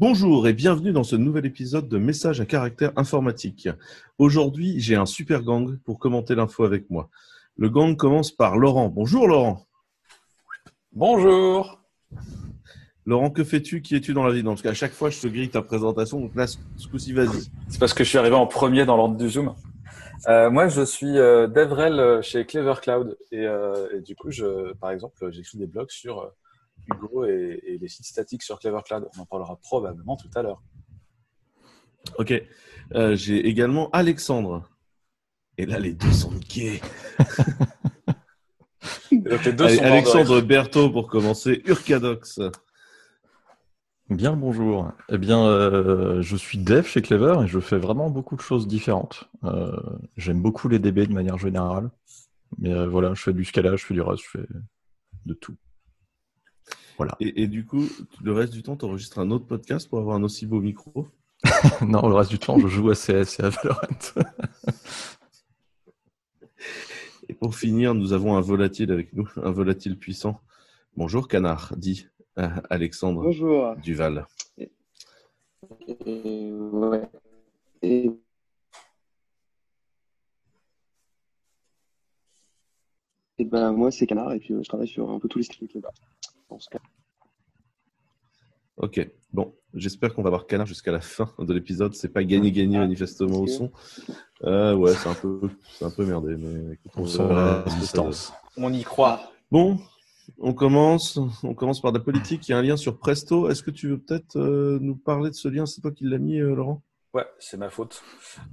Bonjour et bienvenue dans ce nouvel épisode de Messages à caractère informatique. Aujourd'hui, j'ai un super gang pour commenter l'info avec moi. Le gang commence par Laurent. Bonjour Laurent. Bonjour. Laurent, que fais-tu? Qui es-tu dans la vie? Parce qu'à chaque fois, je te grille ta présentation. Donc là, ce coup-ci, vas-y. C'est parce que je suis arrivé en premier dans l'ordre du Zoom. Euh, moi, je suis euh, DevRel chez Clever Cloud. Et, euh, et, du coup, je, par exemple, j'écris des blogs sur euh, Hugo et, et, les sites statiques sur Clever Cloud. On en parlera probablement tout à l'heure. Ok. Euh, j'ai également Alexandre. Et là, les deux sont niqués. Donc, les deux Allez, sont Alexandre Berthaud pour commencer. Urcadox. Bien le bonjour. Eh bien, euh, je suis dev chez Clever et je fais vraiment beaucoup de choses différentes. Euh, J'aime beaucoup les DB de manière générale. Mais euh, voilà, je fais du Scala, je fais du Rust, je fais de tout. Voilà. Et, et du coup, le reste du temps, tu enregistres un autre podcast pour avoir un aussi beau micro? Non, le reste du temps, je joue à CS et à Valorant. et pour finir, nous avons un volatile avec nous, un volatile puissant. Bonjour Canard, dit euh, Alexandre Bonjour. Duval. Et, et, ouais. Et... et ben moi c'est Canard et puis euh, je travaille sur un peu tous les scripts là-bas. Ok, bon, j'espère qu'on va avoir Canard jusqu'à la fin de l'épisode. C'est pas gagné-gagné Ah, manifestement au son. Euh, ouais, c'est un peu, c'est un peu merdé, mais écoute, On on sent verra la distance. On y croit. Bon, on commence. On commence par de la politique. Il y a un lien sur Presto. Est-ce que tu veux peut-être euh, nous parler de ce lien? C'est toi qui l'as mis, euh, Laurent? Ouais, c'est ma faute.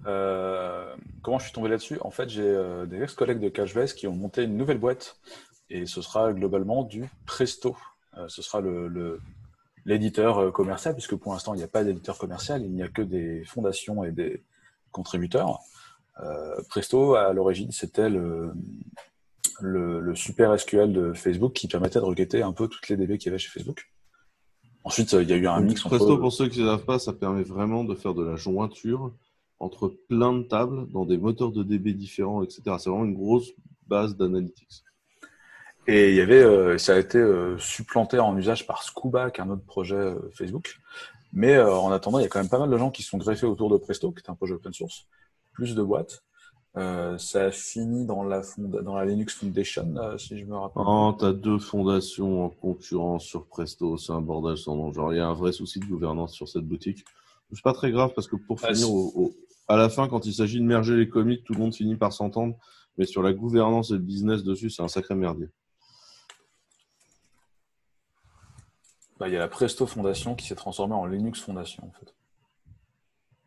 Euh, comment je suis tombé là-dessus? En fait, j'ai euh, des ex-collègues de Cashbase qui ont monté une nouvelle boîte et ce sera globalement du Presto. Euh, ce sera le, le l'éditeur euh, commercial, puisque pour l'instant, il n'y a pas d'éditeur commercial, il n'y a que des fondations et des contributeurs. Euh, Presto, à l'origine, c'était le, le, le, super SQL de Facebook qui permettait de requêter un peu toutes les DB qu'il y avait chez Facebook. Ensuite, il y a eu un Donc, mix Presto, entre... pour ceux qui ne savent pas, ça permet vraiment de faire de la jointure entre plein de tables dans des moteurs de DB différents, etc. C'est vraiment une grosse base d'analytics. Et il y avait, euh, ça a été euh, supplanté en usage par Scuba, qui est un autre projet euh, Facebook. Mais euh, en attendant, il y a quand même pas mal de gens qui sont greffés autour de Presto, qui est un projet open source, plus de boîtes. Euh, ça a fini dans la, fonda dans la Linux Foundation, euh, si je me rappelle. Oh, t'as deux fondations en concurrence sur Presto, c'est un bordel sans nom. Genre, il y a un vrai souci de gouvernance sur cette boutique. C'est pas très grave parce que pour Ah, finir, au, au- à la fin, quand il s'agit de merger les commits, tout le monde finit par s'entendre. Mais sur la gouvernance et le business dessus, c'est un sacré merdier. Bah, il y a la Presto Foundation qui s'est transformée en Linux Foundation, en fait.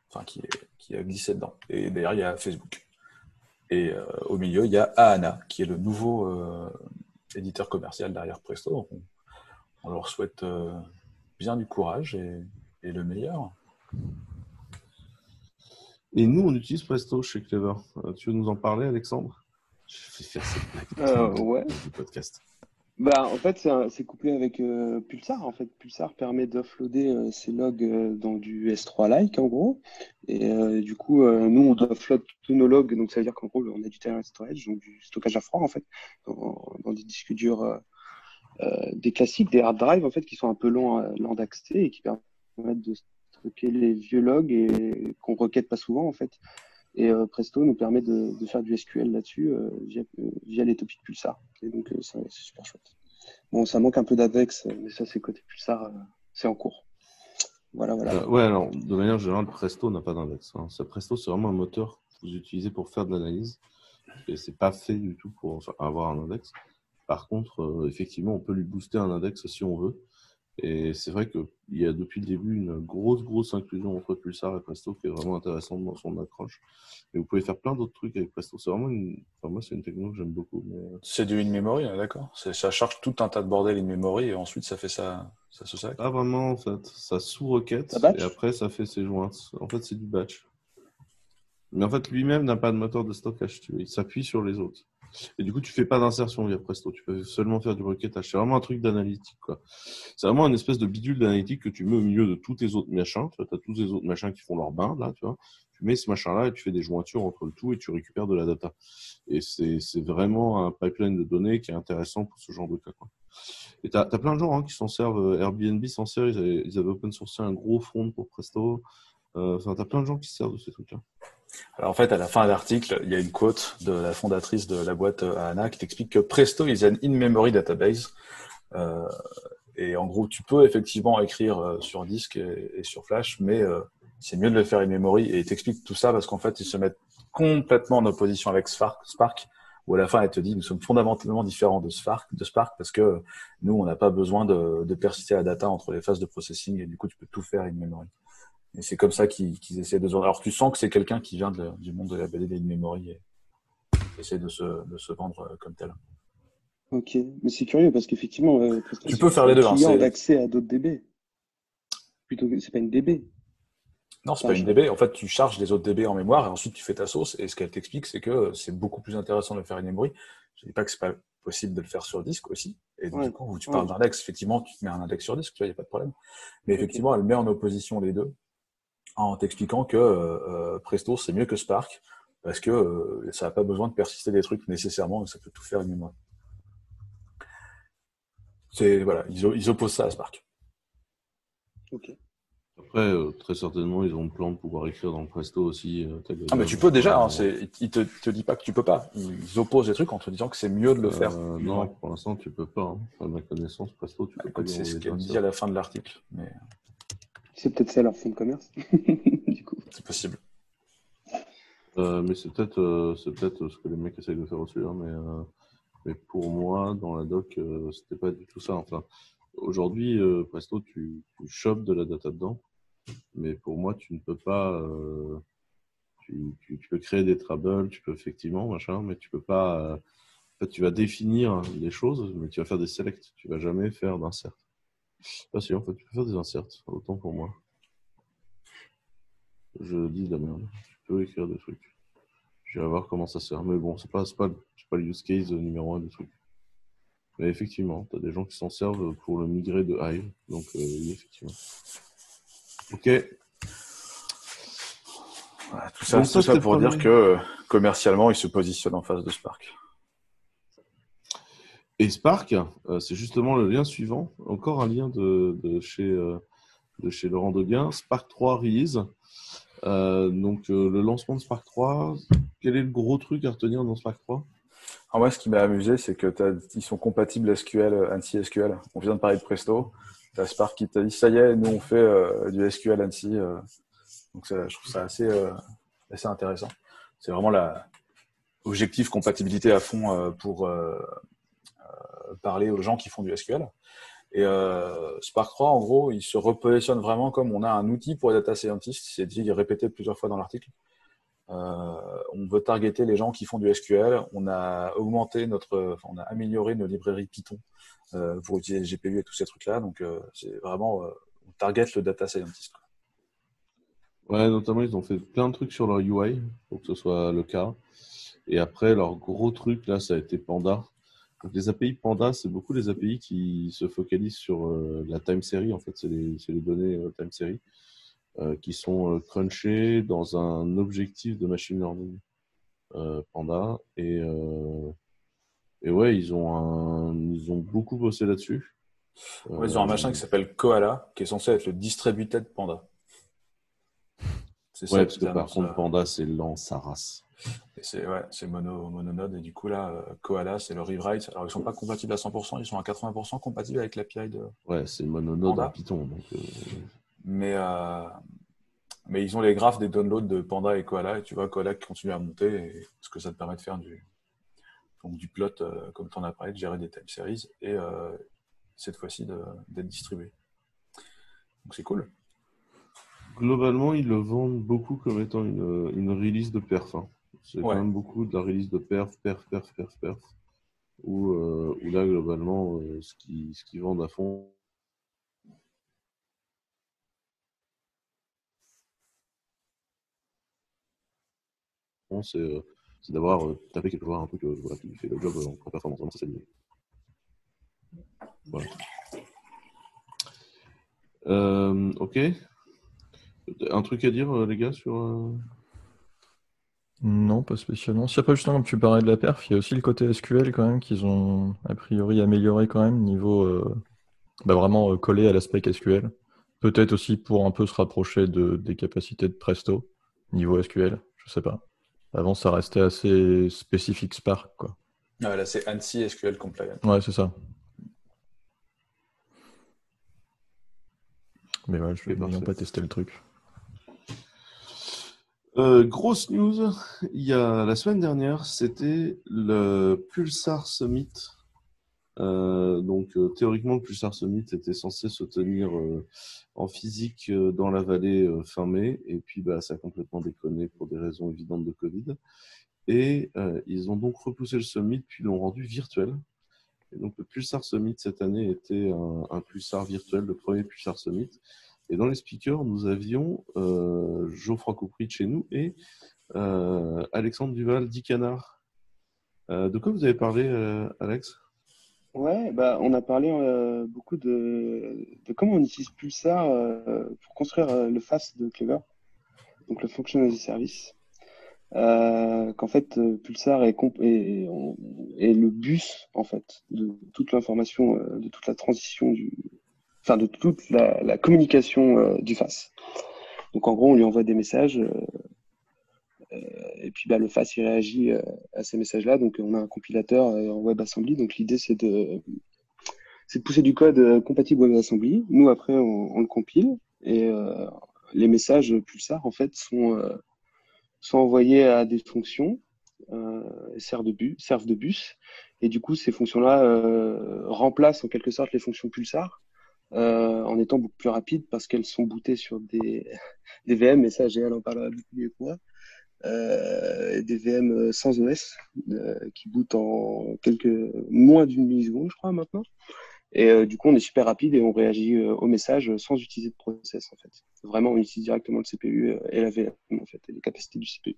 Enfin, qui, est, qui a glissé dedans. Et d'ailleurs, il y a Facebook. Et euh, au milieu, il y a Ahana, qui est le nouveau euh, éditeur commercial derrière Presto. Donc, on, on leur souhaite euh, bien du courage et, et le meilleur. Et nous, on utilise Presto chez Clever. Euh, tu veux nous en parler, Alexandre? Je fais faire cette blague Euh, ouais. du podcast. Bah, en fait, c'est couplé avec euh, Pulsar. En fait, Pulsar permet d'offloader euh, ces logs euh, dans du S3-like, en gros. Et euh, du coup, nous, on offload tous nos logs. Donc, ça veut dire qu'en gros, on a du terrain storage, donc du stockage à froid, en fait, dans, des disques durs, des classiques, des hard drives, en fait, qui sont un peu longs, lents d'accès et qui permettent de stocker les vieux logs et qu'on requête pas souvent, en fait. Et euh, Presto nous permet de, faire du SQL là-dessus euh, via, euh, via les topics Pulsar. Et donc, c'est super chouette. Bon, ça manque un peu d'Avex, mais ça, c'est côté Pulsar, c'est en cours. Voilà, voilà. Euh, ouais, alors, de manière générale, Presto n'a pas d'index. Hein. Presto, c'est vraiment un moteur que vous utilisez pour faire de l'analyse. Et c'est pas fait du tout pour avoir un index. Par contre, effectivement, on peut lui booster un index si on veut. Et c'est vrai qu'il y a depuis le début une grosse, grosse inclusion entre Pulsar et Presto qui est vraiment intéressante dans son accroche. Et vous pouvez faire plein d'autres trucs avec Presto. C'est vraiment une, enfin, moi, c'est une techno que j'aime beaucoup. Mais... euh, C'est du in-memory, hein, d'accord Ça charge tout un tas de bordel in-memory et ensuite ça fait ça, ça se sac. Pas vraiment, en fait. Ça sous-requête et après, ça fait ses joints. En fait, c'est du batch. Mais en fait, lui-même n'a pas de moteur de stockage. Il s'appuie sur les autres. Et du coup, tu fais pas d'insertion via Presto. Tu peux seulement faire du requêtage. C'est vraiment un truc d'analytique, quoi. C'est vraiment une espèce de bidule d'analytique que tu mets au milieu de tous tes autres machins. Tu as tous les autres machins qui font leur bain, là, tu vois. tu mets ce machin-là et tu fais des jointures entre le tout et tu récupères de la data. Et c'est vraiment un pipeline de données qui est intéressant pour ce genre de cas. Quoi. Et tu as, plein de gens hein, qui s'en servent. Airbnb s'en sert, ils avaient, ils avaient open sourcé un gros front pour Presto. Enfin, tu as plein de gens qui se servent de ces trucs-là. Alors en fait, à la fin de l'article, il y a une quote de la fondatrice de la boîte euh, Anna qui t'explique que Presto is an in-memory database. Euh, et en gros, tu peux effectivement écrire euh, sur disque et, sur flash, mais euh, c'est mieux de le faire in-memory. Et il t'explique tout ça parce qu'en fait, ils se mettent complètement en opposition avec Spark, Spark où à la fin, elle te dit, nous sommes fondamentalement différents de Spark, de Spark parce que nous, on n'a pas besoin de, de persister la data entre les phases de processing et du coup, tu peux tout faire in-memory. Et c'est comme ça qu'ils essaient de se vendre. Alors tu sens que c'est quelqu'un qui vient du monde de la BD des memory et qui essaie de se, de se vendre euh, comme tel. Ok, mais c'est curieux parce qu'effectivement, euh, tu peux faire les deux. Hein, d'accès à d'autres DB. Plutôt que c'est pas une DB. Non, c'est pas une DB. En fait, tu charges des autres DB en mémoire et ensuite tu fais ta sauce. Et ce qu'elle t'explique, c'est que c'est beaucoup plus intéressant de faire in memory. Je dis pas que c'est pas possible de le faire sur disque aussi. Et du coup, tu parles d'index, effectivement, tu te mets un index sur disque, tu vois, il n'y a pas de problème. Mais effectivement, elle met en opposition les deux en t'expliquant que euh, Presto c'est mieux que Spark parce que euh, ça n'a pas besoin de persister des trucs nécessairement, ça peut tout faire une C'est voilà, ils, opposent ça à Spark. Ok. Après, euh, très certainement, ils ont le plan de pouvoir écrire dans Presto aussi. ah, mais tu peux déjà, hein, ils te, te disent pas que tu peux pas. Ils opposent des trucs en te disant que c'est mieux de le faire. non, pour l'instant, tu peux pas. Hein. À ma connaissance, Presto, tu peux pas. C'est ce qu'elle dit à la fin de l'article. Mais... C'est peut-être ça leur fond de commerce. du coup. C'est possible. Euh, mais c'est peut-être euh, c'est peut-être ce que les mecs essayent de faire aussi. Hein, mais, euh, mais pour moi, dans la doc, c'était pas du tout ça. Enfin, aujourd'hui, Presto, tu, tu chopes de la data dedans. Mais pour moi, tu ne peux pas. Tu, tu, tu, peux créer des troubles, tu peux effectivement, machin, mais tu peux pas. en fait, tu vas définir les choses, mais tu vas faire des selects. Tu vas jamais faire d'insert. Ah si, en fait, tu peux faire des inserts, autant pour moi. Je dis de la merde. Tu peux écrire des trucs. Je vais voir comment ça sert. Mais bon, c'est pas, pas, pas le use case numéro un du truc. Mais effectivement, tu as des gens qui s'en servent pour le migrer de Hive. Donc, euh, oui, effectivement. Ok. tout ça, tout ça pour dire que euh, commercialement, ils se positionnent en face de Spark. Et Spark, euh, c'est justement le lien suivant, encore un lien de, chez, euh, de chez Laurent Deguin, Spark 3 release. Euh, donc le lancement de Spark 3, quel est le gros truc à retenir dans Spark 3 Alors moi, ce qui m'a amusé, c'est que ils sont compatibles SQL, ANSI SQL. On vient de parler de Presto. Tu as Spark qui t'a dit, ça y est, nous on fait du SQL ANSI. donc je trouve ça assez, assez intéressant. C'est vraiment la objectif compatibilité à fond pour parler aux gens qui font du SQL. Et euh, Spark 3, en gros, il se repositionne vraiment comme on a un outil pour les data scientists. C'est dit répété plusieurs fois dans l'article. Euh, on veut targeter les gens qui font du SQL. On a augmenté notre, on a amélioré nos librairies Python euh, pour utiliser le GPU et tous ces trucs-là. Donc, c'est vraiment, on target le data scientist. Ouais, notamment, ils ont fait plein de trucs sur leur UI pour que ce soit le cas. Et après, leur gros truc, là, ça a été Panda. Les API Panda, c'est beaucoup les API qui se focalisent sur euh, la time series. En fait, c'est les, les, données euh, time series euh, qui sont euh, crunchées dans un objectif de machine learning Panda. Et, et ouais, ils ont, un, ils ont beaucoup bossé là-dessus. ils ont un machin qui s'appelle Koala, qui est censé être le distributed Panda. C'est ouais, parce que par contre, Panda, c'est lent, sa race. C'est ouais, mono, mononode. Et du coup, là, euh, Koala, c'est le rewrite. Alors, ils sont pas compatibles à 100%, ils sont à 80% compatibles avec l'API de. Ouais, c'est mononode en Python. Donc, euh, mais, euh, mais ils ont les graphes des downloads de Panda et Koala. Et tu vois, Koala qui continue à monter. Et ce que ça te permet de faire du, donc, du plot, comme tu en as parlé, de gérer des time series. Et cette fois-ci, d'être distribué. Donc, c'est cool. Globalement, ils le vendent beaucoup comme étant une, une release de perf. Hein. C'est quand même beaucoup de la release de perf, perf, perf, perf, perf. Où, euh, où là, globalement, euh, ce qu'ils ce qui vendent à fond, c'est euh, d'avoir tapé quelque part un truc voilà, qui fait le job en, performance. c'est l'idée. Voilà. ok. Un truc à dire, les gars, sur. Non, pas spécialement. Si après, justement, comme tu parlais de la perf, il y a aussi le côté SQL quand même qu'ils ont a priori amélioré quand même, niveau euh, bah, vraiment euh, collé à l'aspect SQL. Peut-être aussi pour un peu se rapprocher de, des capacités de Presto, niveau SQL, je sais pas. Avant, ça restait assez spécifique Spark, quoi. Ah, là, c'est ANSI SQL Compliant. Ouais, c'est ça. Mais ouais, je vais parfait. pas tester le truc. Euh, grosse news, il y a la semaine dernière, c'était le Pulsar Summit. Euh, donc euh, théoriquement, le Pulsar Summit était censé se tenir en physique dans la vallée fin mai, et puis bah, ça a complètement déconné pour des raisons évidentes de Covid. Et ils ont donc repoussé le Summit, puis l'ont rendu virtuel. Et donc le Pulsar Summit cette année était un, un Pulsar virtuel, le premier Pulsar Summit. Et dans les speakers, nous avions euh, Geoffroy Coupry chez nous et euh, Alexandre Duval, dit Canard. Euh, de quoi vous avez parlé, Alex? Ouais, bah, on a parlé beaucoup de, comment on utilise Pulsar pour construire le FAS de Clever, donc le Function as a Service. Qu'en fait, Pulsar est, est, le bus en fait de toute l'information, de toute la transition du, enfin de toute la, communication euh, du FAS. Donc en gros, on lui envoie des messages euh, euh, et puis bah, le FAS il réagit à ces messages-là. Donc on a un compilateur en WebAssembly. Donc l'idée c'est de c'est de pousser du code compatible WebAssembly. Nous après on, le compile et les messages Pulsar en fait sont sont envoyés à des fonctions euh, servent de bus, servent de bus et du coup ces fonctions-là remplacent en quelque sorte les fonctions Pulsar euh, en étant beaucoup plus rapides parce qu'elles sont bootées sur des, des VM, et ça, GL en parlera beaucoup mieux que moi, euh, des VM sans OS euh, qui bootent en quelques moins d'une milliseconde, je crois, maintenant. Et euh, du coup, on est super rapide et on réagit euh, au message sans utiliser de process, en fait. Vraiment, on utilise directement le CPU euh, et la VM, en fait, et les capacités du CPU.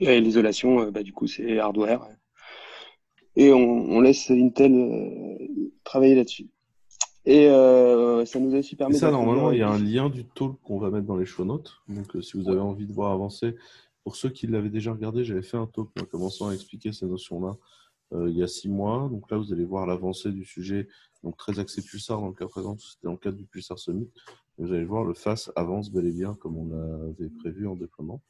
Et l'isolation, euh, bah, du coup, c'est hardware. Et on, on laisse Intel euh, travailler là-dessus. Et euh, ça nous a aussi Et permis ça, d'introduire- normalement, il y a un lien du talk qu'on va mettre dans les show notes. Donc, euh, si vous avez envie de voir avancer, pour ceux qui l'avaient déjà regardé, j'avais fait un talk en commençant à expliquer ces notions-là euh, il y a six mois. Donc là, vous allez voir l'avancée du sujet, donc très axé Pulsar dans le cas présent, c'était dans le cadre du Pulsar Summit. Et vous allez voir, le FAS avance bel et bien comme on l'avait prévu en déploiement.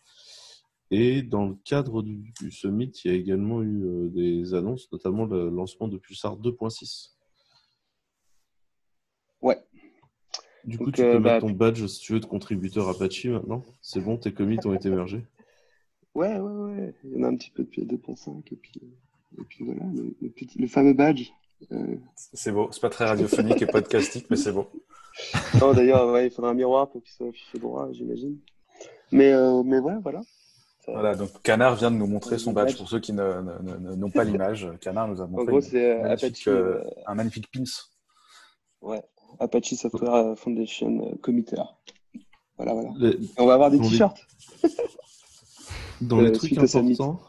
Et dans le cadre du, du Summit, il y a également eu des annonces, notamment le lancement de Pulsar 2.6. Ouais. Du coup, Donc, tu euh, peux bah, mettre ton badge, si tu veux, de contributeur Apache maintenant. C'est bon, tes commits ont été mergés. Ouais, ouais, ouais. Il y en a un petit peu depuis 2.5 et puis, et puis voilà, le, le petit, le fameux badge. Euh, C'est beau. C'est pas très radiophonique et podcastique, mais c'est beau. Non, d'ailleurs, ouais, il faudra un miroir pour qu'il soit affiché droit, j'imagine. Mais, euh, mais ouais, voilà. Voilà, donc Canard vient de nous montrer son badge pour ceux qui ne- ne- ne- n'ont pas l'image. Canard nous a En montré gros, une c'est euh, magnifique, Apache, euh, un magnifique pins. ouais, Apache Software Foundation euh, Committer. Voilà, voilà. On va avoir des t-shirts. Dans les Euh, trucs importants,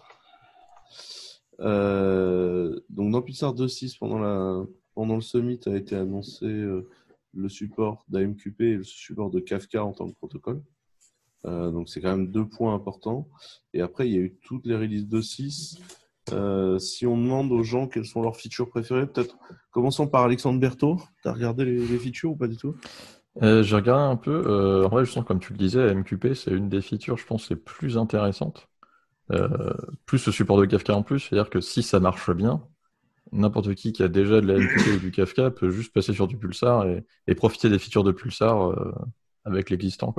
euh, donc dans Pulsar 2.6, pendant, la, pendant le summit, a été annoncé euh, le support d'AMQP et le support de Kafka en tant que protocole. Euh, donc c'est quand même deux points importants. Et après, il y a eu toutes les releases 2.6. Euh, si on demande aux gens quelles sont leurs features préférées, peut-être commençons par Alexandre Berthaud. T'as regardé les, features ou pas du tout? Euh, j'ai regardé un peu. euh, en vrai, je sens, comme tu le disais, MQP, c'est une des features, je pense, les plus intéressantes. Euh, plus le support de Kafka en plus, c'est-à-dire que si ça marche bien, n'importe qui qui a déjà de la MQP ou du Kafka peut juste passer sur du Pulsar et, profiter des features de Pulsar avec l'existant.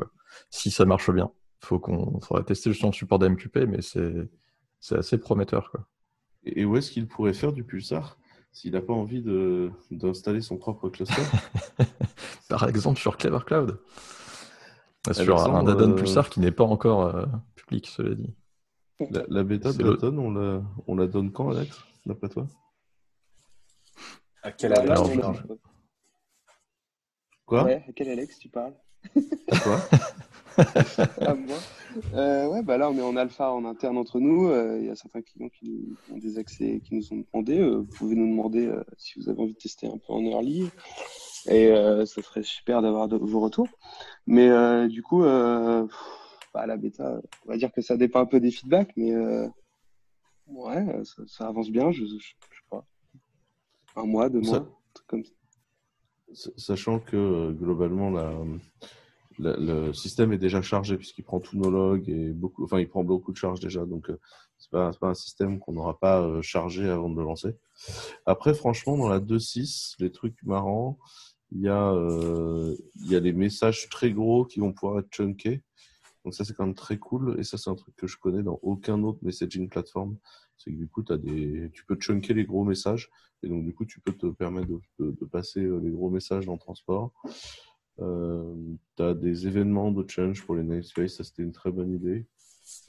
Si ça marche bien. Faut qu'on faudra tester justement le support d'MQP, mais c'est assez prometteur, quoi. Et où est-ce qu'il pourrait faire du Pulsar s'il n'a pas envie de- d'installer son propre cluster Par exemple, sur Clever Cloud. Sur Alexandre, un add-on euh, Pulsar qui n'est pas encore euh, public, cela dit. La, la bêta de Dayton, on la, on la donne quand, Alex, d'après toi? À quel Là, âge là, Alors, on je- a- je- Quoi? Ouais, à quel Alex tu parles? Quoi? Ah, moi Euh, Ouais, bah là, on est en alpha en interne entre nous. Euh, Il y a certains clients qui ont des accès, qui nous ont demandé. Euh, vous pouvez nous demander si vous avez envie de tester un peu en early. Et ça serait super d'avoir vos retours. Mais du coup, à la bêta. On va dire que ça dépend un peu des feedbacks, mais ouais, ça, avance bien. Je, je, sais pas. Un mois, deux mois, comme ça. Sachant que globalement, la, le, système est déjà chargé puisqu'il prend tous nos logs et beaucoup, enfin, il prend beaucoup de charge déjà. Donc, euh, c'est pas, un système qu'on n'aura pas euh, chargé avant de le lancer. Après, franchement, dans la 2.6, les trucs marrants, il y a, euh, des messages très gros qui vont pouvoir être chunkés. Donc ça, c'est quand même très cool. Et ça, c'est un truc que je connais dans aucun autre messaging platform. C'est que du coup, as des... tu peux chunker les gros messages. Et donc, du coup, tu peux te permettre de, de, de passer les gros messages dans le transport. Euh, tu as des événements de change pour les namespace, ça c'était une très bonne idée.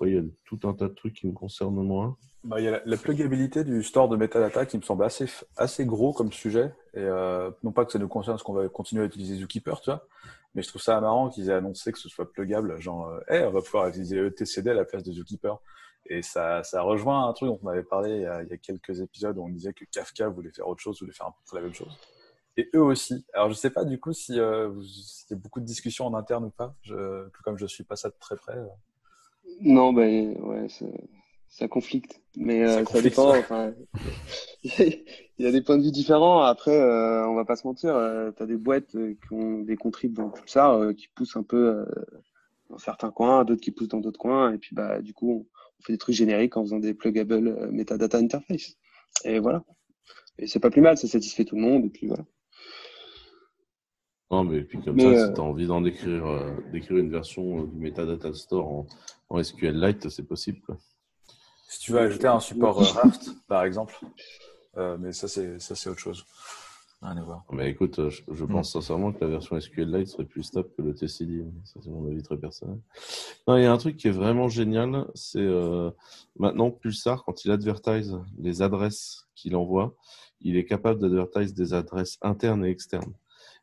il y a tout un tas de trucs qui me concernent moins. Bah, il y a la, plugabilité du store de metadata qui me semble assez, assez gros comme sujet. Et euh, non pas que ça nous concerne parce qu'on va continuer à utiliser Zookeeper, tu vois, mais je trouve ça marrant qu'ils aient annoncé que ce soit plugable. Genre, euh, on va pouvoir utiliser etcd à la place de Zookeeper. Et ça, ça rejoint un truc dont on avait parlé il y a quelques épisodes où on disait que Kafka voulait faire autre chose, voulait faire un peu la même chose et eux aussi. Alors, je sais pas du coup si euh, y a beaucoup de discussions en interne ou pas, je, comme je suis pas ça de très près. Euh. Non, ben ouais, ça conflicte, mais euh, ça, dépend. Enfin, il y a des points de vue différents. Après, euh, on va pas se mentir, tu as des boîtes qui ont des contribs dans Pulsar qui poussent un peu dans certains coins, d'autres qui poussent dans d'autres coins, et puis bah du coup, on, fait des trucs génériques en faisant des pluggable metadata interface. Et voilà. Et c'est pas plus mal, ça satisfait tout le monde, et puis voilà. Non, mais puis comme ça, si euh, tu as envie d'en écrire, euh, d'écrire une version euh, du Metadata Store en, en SQLite, c'est possible. Quoi. Si tu veux ajouter un support Raft, par exemple. mais ça, c'est, ça, c'est autre chose. À voir. Mais écoute, je, je pense sincèrement que la version SQLite serait plus stable que le TCD. Ça, c'est mon avis très personnel. Non, il y a un truc qui est vraiment génial. C'est maintenant Pulsar, quand il advertise les adresses qu'il envoie, il est capable d'advertise des adresses internes et externes.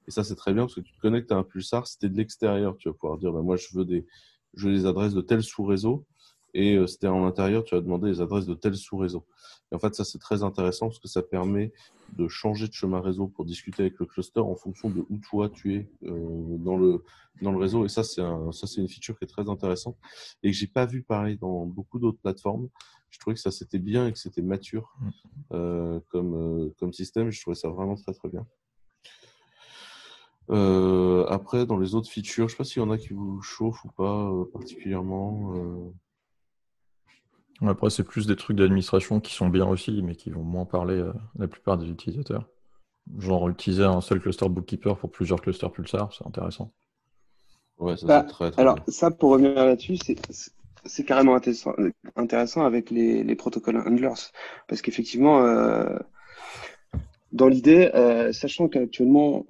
Et ça, c'est très bien parce que tu te connectes à un pulsar. Si de l'extérieur, tu vas pouvoir dire, bah, moi, je veux des, je veux des adresses de tel sous-réseau. Et euh, si tu en intérieur, tu vas demander les adresses de tel sous-réseau. Et en fait, ça, c'est très intéressant parce que ça permet de changer de chemin réseau pour discuter avec le cluster en fonction de où toi tu es euh, dans, le, dans le réseau. Et ça, c'est un, ça, c'est une feature qui est très intéressante et que j'ai pas vu pareil dans beaucoup d'autres plateformes. Je trouvais que ça, c'était bien et que c'était mature mmh. euh, comme, euh, comme système. Je trouvais ça vraiment très, très bien. Euh, après, dans les autres features, je sais pas s'il y en a qui vous chauffent ou pas euh, particulièrement. Euh. Après, c'est plus des trucs d'administration qui sont bien aussi, mais qui vont moins parler à la plupart des utilisateurs. Genre utiliser un seul cluster bookkeeper pour plusieurs clusters pulsar, c'est intéressant. Ouais, ça bah, très, très Alors, ça, pour revenir là-dessus, c'est carrément intéressant, intéressant avec les, les protocoles handlers. Parce qu'effectivement, dans l'idée, sachant qu'actuellement,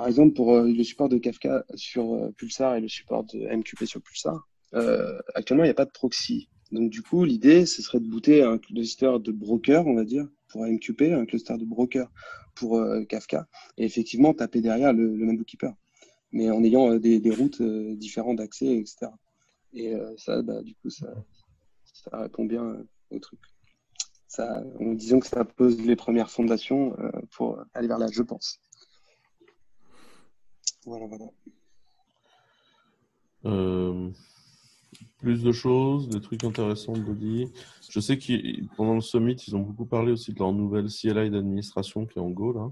par exemple, pour euh, le support de Kafka sur euh, Pulsar et le support de MQP sur Pulsar, euh, actuellement, il n'y a pas de proxy. Donc, du coup, l'idée, ce serait de booter un cluster de broker, on va dire, pour MQP, un cluster de broker pour Kafka, et effectivement taper derrière le, même bookkeeper, mais en ayant des, routes différentes d'accès, etc. Et ça, bah, du coup, ça, ça répond bien au truc. Ça, disons que ça pose les premières fondations pour aller vers là, je pense. Voilà, voilà. Euh, plus de choses, des trucs intéressants de dire. Je sais que pendant le summit, ils ont beaucoup parlé aussi de leur nouvelle CLI d'administration qui est en Go, là.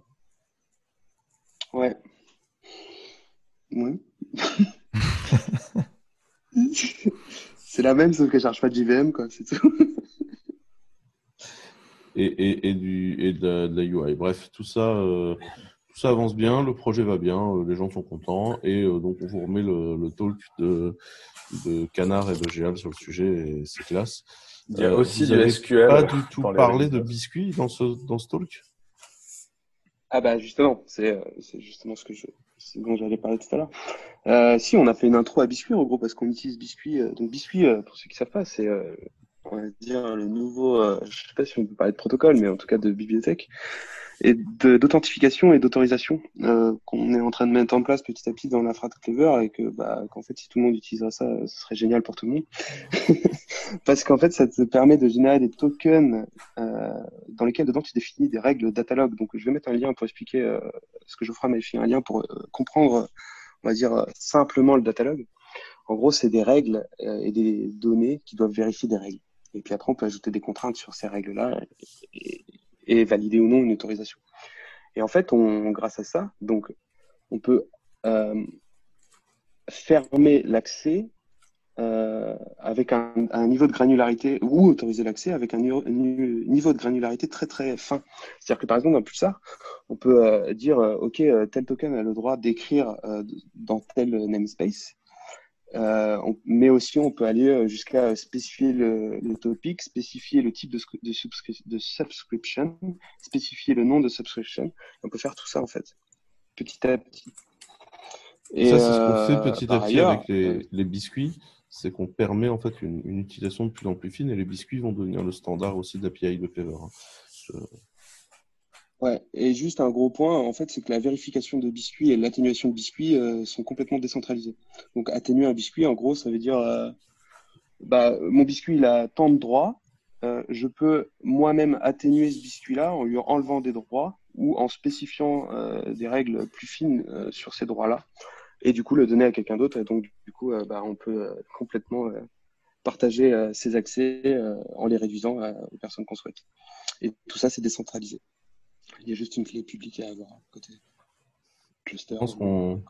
Ouais. Ouais. c'est la même, sauf que je cherche pas de JVM, quoi, c'est tout. Et, et, et, du, et de, la, UI. Bref, tout ça, euh, ça avance bien, le projet va bien, euh, les gens sont contents et euh, donc on vous remet le, talk de, de Canard et de Géal sur le sujet et c'est classe. Il y a euh, aussi du SQL. Pas du tout parlé de biscuits dans ce, dans ce talk? Ah bah justement, c'est justement ce que je, dont j'allais parler tout à l'heure. Euh, si, on a fait une intro à biscuit en gros parce qu'on utilise biscuit. donc biscuit, pour ceux qui savent pas, c'est on va dire le nouveau, je sais pas si on peut parler de protocole, mais en tout cas de bibliothèque et d'authentification et d'autorisation euh, qu'on est en train de mettre en place petit à petit dans l'infra Clever et que bah qu'en fait si tout le monde utiliserait ça, ce serait génial pour tout le monde. Parce qu'en fait ça te permet de générer des tokens euh, dans lesquels dedans tu définis des règles datalog. Donc je vais mettre un lien pour expliquer euh, ce que je ferai, mais je un lien pour euh, comprendre, on va dire simplement le datalog. En gros, c'est des règles et des données qui doivent vérifier des règles. Et puis après, on peut ajouter des contraintes sur ces règles-là et, valider ou non une autorisation. Et en fait, grâce à ça, donc, on peut fermer l'accès euh, avec un, niveau de granularité ou autoriser l'accès avec un niveau, de granularité très très fin. C'est-à-dire que par exemple dans Pulsar, on peut euh, dire euh, ok tel token a le droit d'écrire dans tel namespace, mais aussi on peut aller jusqu'à spécifier le, topic, spécifier le type de, de, de, subscription, spécifier le nom de subscription. On peut faire tout ça en fait petit à petit. Et ça, c'est ce qu'on fait petit à petit avec les, les biscuits c'est qu'on permet en fait une, utilisation de plus en plus fine et les biscuits vont devenir le standard aussi d'API de Clever. Hein. Ouais, et juste un gros point, en fait, c'est que la vérification de biscuits et l'atténuation de biscuits euh, sont complètement décentralisés. Donc, atténuer un biscuit, en gros, ça veut dire, euh, bah, mon biscuit, il a tant de droits, euh, je peux moi-même atténuer ce biscuit-là en lui enlevant des droits ou en spécifiant des règles plus fines sur ces droits-là et du coup le donner à quelqu'un d'autre. Et donc du coup, euh, bah, on peut euh, complètement euh, partager ces accès en les réduisant aux personnes qu'on souhaite. Et tout ça, c'est décentralisé. Il y a juste une clé publique à avoir côté cluster. Je pense qu'on...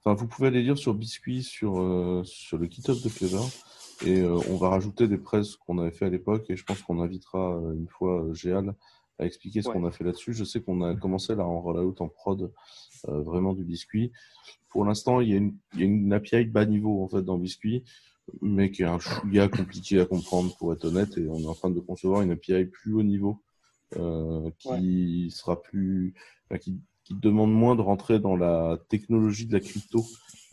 Enfin, vous pouvez aller lire sur Biscuit sur, sur le GitHub de Clever et on va rajouter des presses qu'on avait fait à l'époque et je pense qu'on invitera une fois Géal à expliquer ce qu'on a fait là-dessus. Je sais qu'on a commencé là en rollout en prod vraiment du biscuit pour l'instant, il, y, a une, il y a une API bas niveau en fait dans Biscuit, mais qui est un chouïa compliqué à comprendre pour être honnête. Et on est en train de concevoir une API plus haut niveau euh, qui sera plus, qui, qui, demande moins de rentrer dans la technologie de la crypto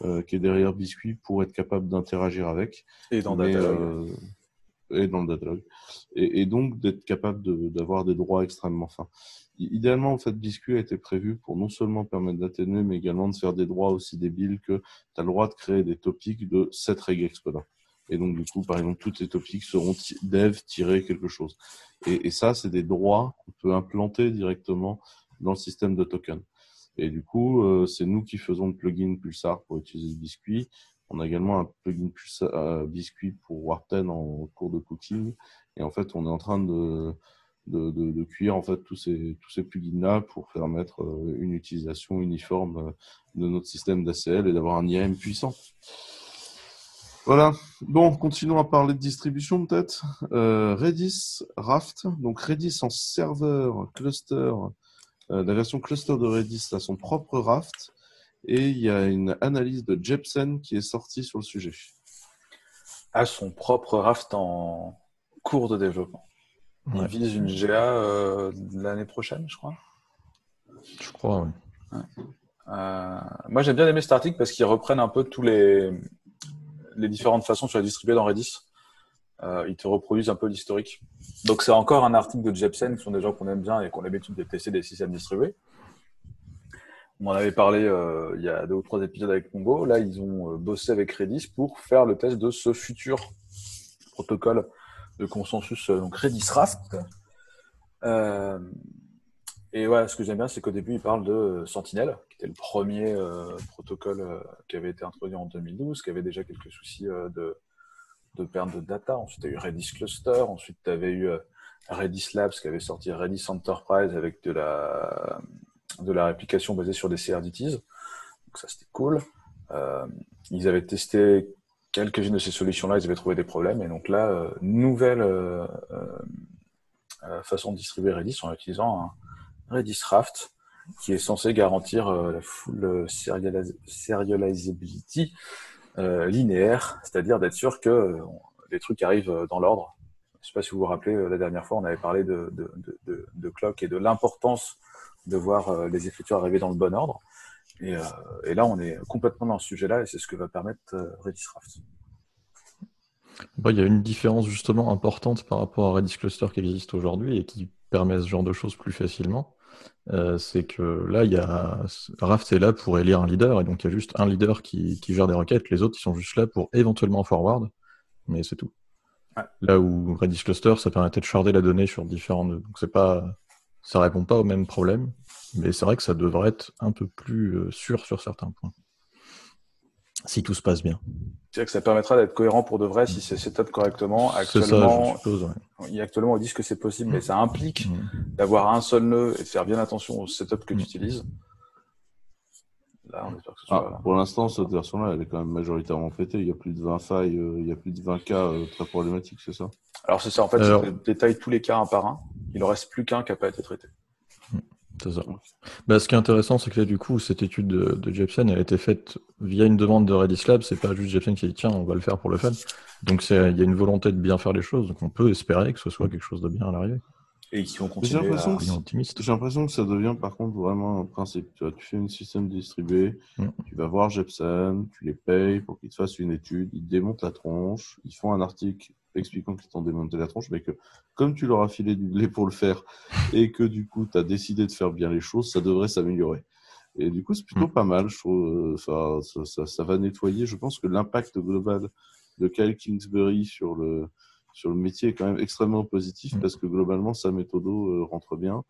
euh, qui est derrière Biscuit pour être capable d'interagir avec. Et dans Datalog. Euh, et dans le datalog. Et, et donc d'être capable d'avoir des droits extrêmement fins. Idéalement, en fait, Biscuit a été prévu pour non seulement permettre d'atténuer, mais également de faire des droits aussi débiles que tu as le droit de créer des topics de 7 regex-codants. Et donc, du coup, par exemple, tous tes topics seront dev-quelque chose. Et, ça, c'est des droits qu'on peut implanter directement dans le système de token. Et du coup, euh, c'est nous qui faisons le plugin Pulsar pour utiliser Biscuit. On a également un plugin Pulsar, euh, Biscuit pour Warten en cours de cooking. Et en fait, on est en train de de, de, cuire en fait tous ces tous ces plugins là pour permettre euh, une utilisation uniforme euh, de notre système d'ACL et d'avoir un IAM puissant. Voilà. Bon, continuons à parler de distribution peut-être. Euh, Redis Raft, donc Redis en serveur cluster, euh, la version cluster de Redis a son propre Raft et il y a une analyse de Jepsen qui est sortie sur le sujet. A son propre Raft en cours de développement. Il vise une GA euh, l'année prochaine, je crois. Je crois, oui. Euh, moi, j'ai bien aimé cet article parce qu'ils reprennent un peu tous les, les différentes façons sur les distribuer dans Redis. Euh, ils te reproduisent un peu l'historique. Donc, c'est encore un article de Jepsen, qui sont des gens qu'on aime bien et qu'on a l'habitude de tester des systèmes distribués. On en avait parlé il y a deux ou trois épisodes avec Mongo. Là, ils ont bossé avec Redis pour faire le test de ce futur protocole de consensus euh, donc Redis Raft. Euh, et ouais, ce que j'aime bien, c'est qu'au début, il parle de Sentinel, qui était le premier euh, protocole qui avait été introduit en 2012, qui avait déjà quelques soucis de, de perte de data. Ensuite, tu as eu Redis Cluster. Ensuite, tu avais eu Redis Labs qui avait sorti Redis Enterprise avec de la, de la réplication basée sur des CRDTs. Donc ça, c'était cool. ils avaient testé quelques-unes de ces solutions-là, ils avaient trouvé des problèmes. Et donc là, euh, nouvelle euh, euh, façon de distribuer Redis en utilisant Redis Raft qui est censé garantir la full serializability linéaire, c'est-à-dire d'être sûr que les trucs arrivent dans l'ordre. Je ne sais pas si vous vous rappelez, la dernière fois, on avait parlé de, de, clock et de l'importance de voir les écritures arriver dans le bon ordre. Et, euh, là, on est complètement dans ce sujet-là et c'est ce que va permettre euh, Redis Raft. Bah, il y a une différence justement importante par rapport à Redis Cluster qui existe aujourd'hui et qui permet ce genre de choses plus facilement. Euh, c'est que là, il y a Raft est là pour élire un leader et donc il y a juste un leader qui, qui, gère des requêtes. Les autres, ils sont juste là pour éventuellement forward, mais c'est tout. Ouais. Là où Redis Cluster, ça permettait de sharder la donnée sur différents nœuds. Donc c'est pas, ça répond pas au même problème, mais c'est vrai que ça devrait être un peu plus euh, sûr sur certains points. Si tout se passe bien. C'est-à-dire que ça permettra d'être cohérent pour de vrai si c'est setup correctement. Actuellement, ça, suppose, ouais. actuellement, on dit que c'est possible, mais ça implique mmh. d'avoir un seul nœud et de faire bien attention au setup que mmh. tu utilises. Là, on espère que ce soit ah, Pour l'instant, cette version-là, elle est quand même majoritairement pétée. Il y a plus de 20 failles, euh, il y a plus de 20 cas euh, très problématiques, c'est ça? Alors, c'est ça. En fait, Alors... détaille tous les cas un par un. Il ne reste plus qu'un qui n'a pas été traité. C'est ça. Bah, ce qui est intéressant, c'est que là, du coup, cette étude de, de Jepsen, elle a été faite via une demande de Redis Lab. C'est pas juste Jepsen qui dit tiens, on va le faire pour le fun. Donc, il y a une volonté de bien faire les choses. Donc, on peut espérer que ce soit quelque chose de bien à l'arrivée. Et qui vont continuer. J'ai l'impression, que, ça devient par contre vraiment un principe. Tu, vois, tu fais une système distribué, mm. tu vas voir Jepsen, tu les payes pour qu'ils te fassent une étude, ils démontent la tronche, ils font un article expliquant qu'ils t'ont démonté la tronche, mais que comme tu leur as filé du blé pour le faire et que du coup tu as décidé de faire bien les choses, ça devrait s'améliorer. Et du coup, c'est plutôt mm. pas mal, je trouve. Ça, ça, ça, va nettoyer. Je pense que l'impact global de Kyle Kingsbury sur le, sur le métier est quand même extrêmement positif mm. parce que globalement, sa méthode euh, rentre bien.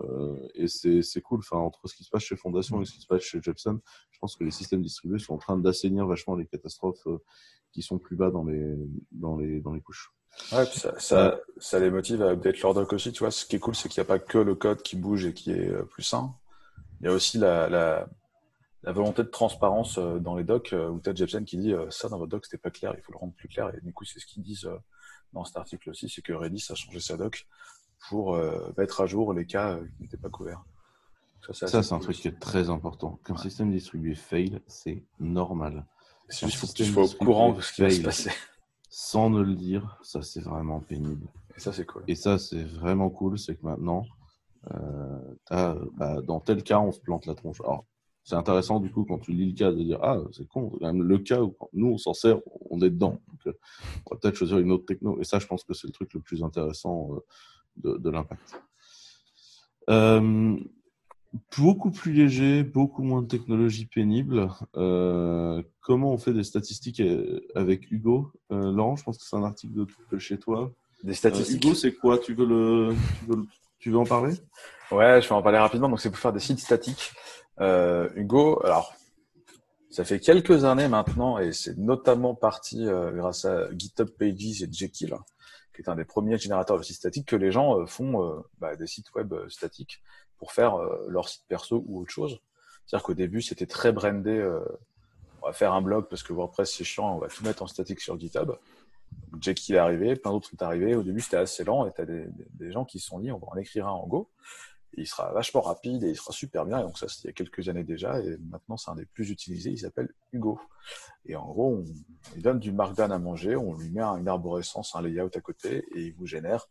Euh, et c'est cool. Enfin, entre ce qui se passe chez Fondation et ce qui se passe chez Jepson, je pense que les systèmes distribués sont en train d'assainir vachement les catastrophes euh, qui sont plus bas dans les, dans les, dans les couches. Ouais, puis ça, ça, ça, les motive à update leur doc aussi. Tu vois, ce qui est cool, c'est qu'il n'y a pas que le code qui bouge et qui est euh, plus sain. Il y a aussi la, la, la volonté de transparence euh, dans les docs où tu as Jepsen qui dit ça dans votre doc, c'était pas clair, il faut le rendre plus clair. Et du coup, c'est ce qu'ils disent dans cet article aussi, c'est que Redis a changé sa doc pour mettre à jour les cas qui n'étaient pas couverts. Ça, c'est un truc qui est très important. Qu'un système distribué fail, c'est normal. C'est juste qu'il faut au courant de ce qui va se passer. Sans ne le dire, ça c'est vraiment pénible. Et ça c'est cool. Et ça c'est vraiment cool, c'est que maintenant, euh, as, bah, dans tel cas, on se plante la tronche. Alors, c'est intéressant du coup quand tu lis le cas de dire ah c'est con, c'est quand même le cas où nous on s'en sert, on est dedans. Donc, euh, on va peut-être choisir une autre techno. Et ça, je pense que c'est le truc le plus intéressant euh, de, de l'impact. Euh, beaucoup plus léger, beaucoup moins de technologie pénible. Euh, comment on fait des statistiques euh, avec Hugo euh, Laurent, je pense que c'est un article de, chez toi. Des statistiques. Hugo, c'est quoi? Tu veux, le, tu, veux en parler? Ouais, je vais en parler rapidement. Donc, c'est pour faire des sites statiques. Hugo, alors, ça fait quelques années maintenant, et c'est notamment parti grâce à GitHub Pages et Jekyll, qui est un des premiers générateurs de sites statiques, que les gens font bah, des sites web statiques pour faire euh, leur site perso ou autre chose. C'est-à-dire qu'au début, c'était très brandé. Euh, on va faire un blog parce que WordPress c'est chiant, on va tout mettre en statique sur GitHub. Jackie est arrivé, plein d'autres sont arrivés. Au début, c'était assez lent et tu as des, des, gens qui se sont dit on va en écrire un en Go. Il sera vachement rapide et il sera super bien. Et donc, ça, c'était il y a quelques années déjà. Et maintenant, c'est un des plus utilisés. Il s'appelle Hugo. Et en gros, on, il donne du markdown à manger, on lui met une arborescence, un layout à côté et il vous génère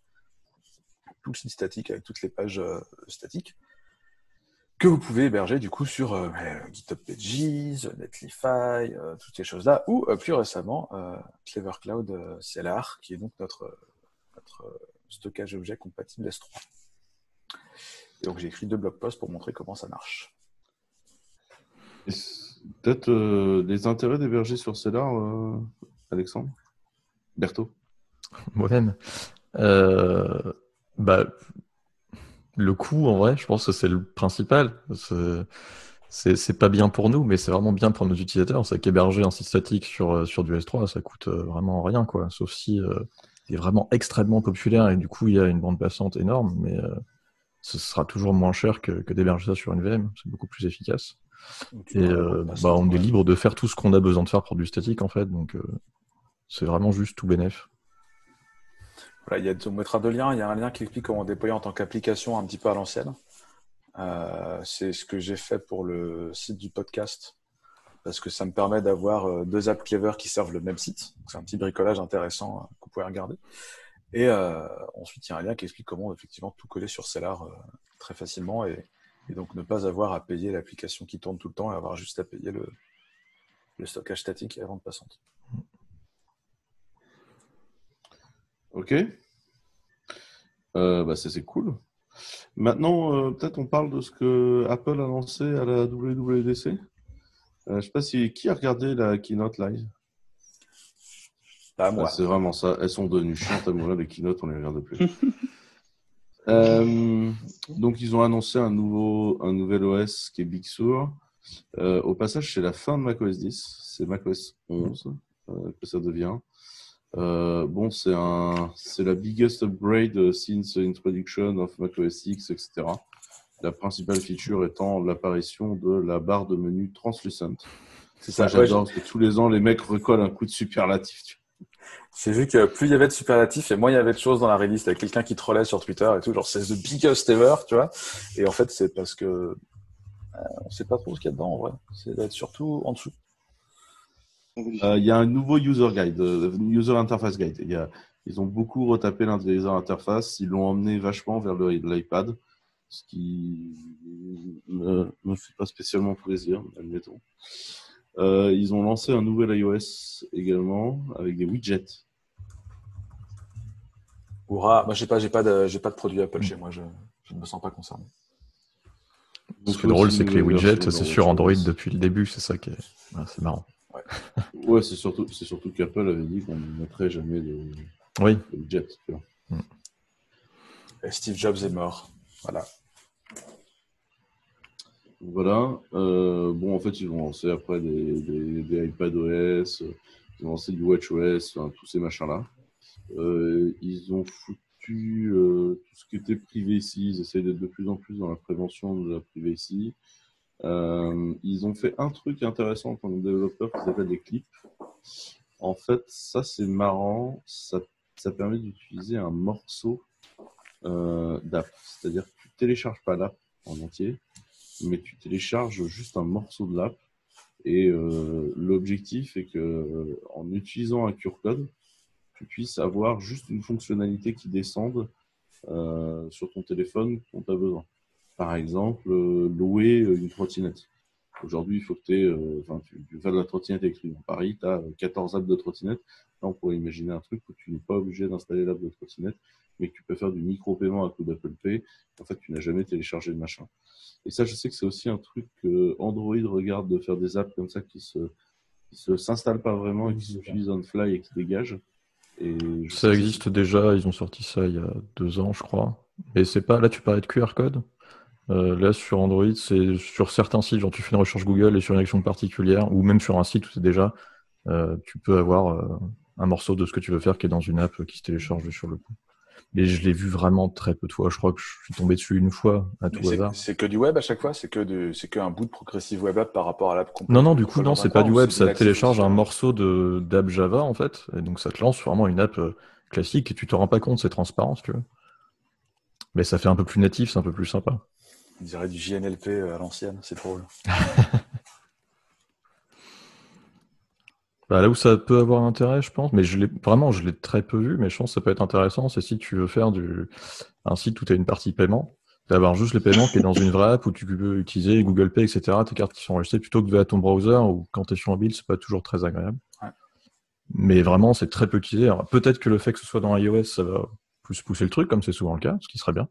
tout le site statique avec toutes les pages euh, statiques que vous pouvez héberger du coup sur euh, GitHub Pages, Netlify, euh, toutes ces choses-là, ou plus récemment Clever Cloud CLR, qui est donc notre, notre stockage objet compatible S3. Et donc j'ai écrit deux blog posts pour montrer comment ça marche. Peut-être des intérêts d'héberger sur CLR, Alexandre? Berthaud? Moi-même. Bah, le coût, en vrai, je pense que c'est le principal. C'est pas bien pour nous, mais c'est vraiment bien pour nos utilisateurs. C'est qu'héberger un site statique sur, euh, sur du S3, ça coûte euh, vraiment rien, quoi. Sauf si euh, il est vraiment extrêmement populaire et du coup, il y a une bande passante énorme, mais ce sera toujours moins cher que, que d'héberger ça sur une VM. C'est beaucoup plus efficace. Et bah, on est libre de faire tout ce qu'on a besoin de faire pour du statique, en fait. Donc, c'est vraiment juste tout bénéf il y a, on mettra deux liens. Il y a un lien qui explique comment déployer en tant qu'application un petit peu à l'ancienne. Euh, c'est ce que j'ai fait pour le site du podcast parce que ça me permet d'avoir euh, deux apps Clever qui servent le même site. C'est un petit bricolage intéressant euh, que vous pouvez regarder. Et ensuite, il y a un lien qui explique comment effectivement tout coller sur Cellar très facilement et, donc ne pas avoir à payer l'application qui tourne tout le temps et avoir juste à payer le, stockage statique et la vente passante. Ok. Euh, bah c'est cool. Maintenant, euh, peut-être on parle de ce que Apple a lancé à la WWDC. Euh, je ne sais pas si qui a regardé la keynote live? Pas moi. c'est vraiment ça. Elles sont devenues chiantes à mourir les keynotes, on les regarde plus. euh, donc ils ont annoncé un nouveau, un nouvel OS qui est Big Sur. Euh, au passage, c'est la fin de macOS 10, c'est macOS 11 euh, que ça devient. Euh, bon, c'est un, c'est la biggest upgrade since introduction of macOS X, etc. La principale feature étant l'apparition de la barre de menu translucente. C'est ça, j'adore parce que tous les ans, les mecs recollent un coup de superlatif. J'ai vu que plus il y avait de superlatifs et moins il y avait de choses dans la release. Il y quelqu'un qui trollait sur Twitter et tout, genre c'est the biggest ever, tu vois. Et en fait, c'est parce que euh, on sait pas trop ce qu'il y a dedans en vrai. C'est d'être surtout en dessous. Euh, il y a un nouveau user guide, euh, user interface guide. Il y a, ils ont beaucoup retapé user interface. Ils l'ont emmené vachement vers l'iPad, ce qui ne me fait pas spécialement plaisir, admettons. Euh, ils ont lancé un nouvel iOS également avec des widgets. Moi, j'ai pas, j'ai pas de, j'ai pas de produit Apple chez moi. Je, je ne me sens pas concerné. Ce qui est drôle, c'est que les widgets, c'est sur Android depuis le début. C'est ça qui est, c'est marrant. Ouais, ouais c'est surtout, c'est surtout qu'Apple avait dit qu'on ne mettrait jamais de, oui. widgets. Mm. Steve Jobs est mort. Voilà. Voilà. Euh, bon, en fait, ils vont lancer après des, des, des iPadOS, ils vont lancer du WatchOS, enfin, tous ces machins-là. Euh, ils ont foutu euh, tout ce qui était privacy. Ils essayent d'être de plus en plus dans la prévention de la privacy. Ils ont fait un truc intéressant en tant que développeur qui s'appelle des clips. En fait, ça c'est marrant. Ça, ça permet d'utiliser un morceau d'app. C'est-à-dire que tu télécharges pas l'app en entier mais tu télécharges juste un morceau de l'app. Et euh, l'objectif est que, euh, en utilisant un QR-code, tu puisses avoir juste une fonctionnalité qui descende euh, sur ton téléphone dont tu as besoin. Par exemple, louer une trottinette. Aujourd'hui, il faut que euh, tu, tu de la trottinette électrique. En Paris, tu as 14 apps de trottinette. Là, on pourrait imaginer un truc où tu n'es pas obligé d'installer l'app de trottinette, mais que tu peux faire du micro-paiement à coup d'Apple Pay. En fait, tu n'as jamais téléchargé le machin. Et ça, je sais que c'est aussi un truc que Android regarde de faire des apps comme ça qui se se s'installent pas vraiment et qui s'utilisent on fly et qui dégagent. Et ça existe déjà, ils ont sorti ça il y a deux ans, je crois. Et c'est pas là, tu parlais de QR code. Euh, là, sur Android, c'est sur certains sites, genre tu fais une recherche Google et sur une action particulière, ou même sur un site où c'est déjà, euh, tu peux avoir euh, un morceau de ce que tu veux faire qui est dans une app qui se télécharge sur le coup mais je l'ai vu vraiment très peu de fois. Je crois que je suis tombé dessus une fois à tout hasard. C'est que du web à chaque fois? C'est que c'est qu'un bout de progressive web app par rapport à l'app Non, non, du coup, non, c'est pas du web. Ça télécharge un morceau de d'app Java en fait, et donc ça te lance vraiment une app euh, classique et tu te rends pas compte, c'est transparent tu veux. Mais ça fait un peu plus natif, c'est un peu plus sympa. On dirait du JNLP euh, à l'ancienne, c'est drôle. Bah, là où ça peut avoir intérêt, je pense, mais je l'ai vraiment, je l'ai très peu vu, mais je pense que ça peut être intéressant, c'est si tu veux faire du un site où tu as une partie paiement, d'avoir juste les paiements qui est dans une vraie app où tu peux utiliser Google Pay, etc., tes cartes qui sont enregistrées plutôt que via ton browser ou quand tu es sur mobile, c'est pas toujours très agréable. Mais vraiment, c'est très peu utilisé. Peut-être que le fait que ce soit dans iOS, ça va plus pousser le truc, comme c'est souvent le cas, ce qui serait bien.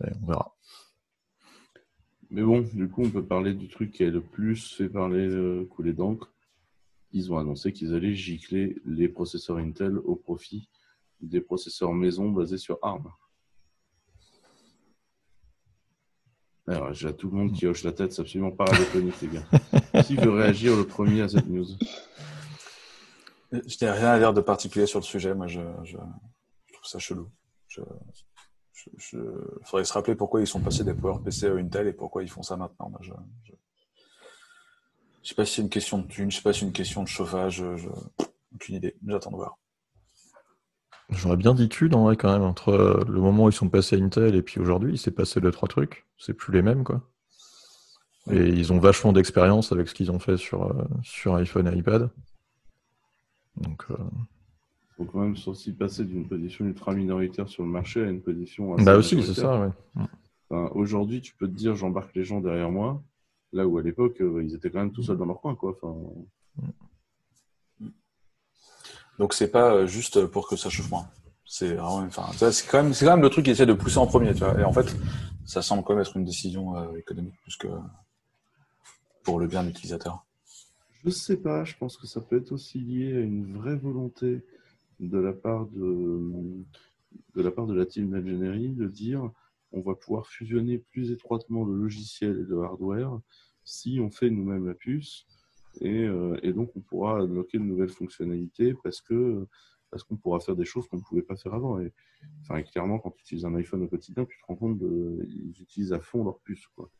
on verra. Mais bon, du coup, on peut parler du truc qui a le plus fait parler euh, couler d'encre ils ont annoncé qu'ils allaient gicler les processeurs Intel au profit des processeurs maison basés sur ARM. Alors, j'ai tout le monde qui hoche la tête, c'est absolument pas radiophonique, les gars. Qui veut réagir le premier à cette news? Je n'ai rien à dire de particulier sur le sujet, moi je, trouve ça chelou. Il faudrait se rappeler pourquoi ils sont passés des PowerPC à Intel et pourquoi ils font ça maintenant. Moi, je, je sais pas si c'est une question de thune, je sais pas si c'est une question de chauffage, je... aucune idée. J'attends de voir. J'aurais bien dit thune en vrai quand même, entre euh, le moment où ils sont passés à Intel et puis aujourd'hui, il s'est passé deux, trois trucs. C'est plus les mêmes quoi. Et ils ont vachement d'expérience avec ce qu'ils ont fait sur, euh, sur iPhone et iPad. Donc. Euh... Faut quand même aussi passer d'une position ultra minoritaire sur le marché à une position. bah aussi, c'est ça, ouais. Aujourd'hui, tu peux te dire j'embarque les gens derrière moi. Là où à l'époque, euh, ils étaient quand même tout seuls dans leur coin, quoi. Enfin... Donc c'est pas euh, juste pour que ça chauffe moins. C'est enfin, quand même, c'est quand même le truc qui essaie de pousser en premier, tu vois. Et en fait, ça semble quand même être une décision euh, économique plus que pour le bien de l'utilisateur. Je sais pas. Je pense que ça peut être aussi lié à une vraie volonté de la part de de la part de la team d'ingénierie de dire on va pouvoir fusionner plus étroitement le logiciel et le hardware si on fait nous-mêmes la puce. Et, et, donc, on pourra unlocker de nouvelles fonctionnalités parce parce qu'on pourra faire des choses qu'on ne pouvait pas faire avant. Et, enfin, clairement, quand tu utilises un iPhone au quotidien, tu te rends compte qu'ils utilisent à fond leur puce. Quoi.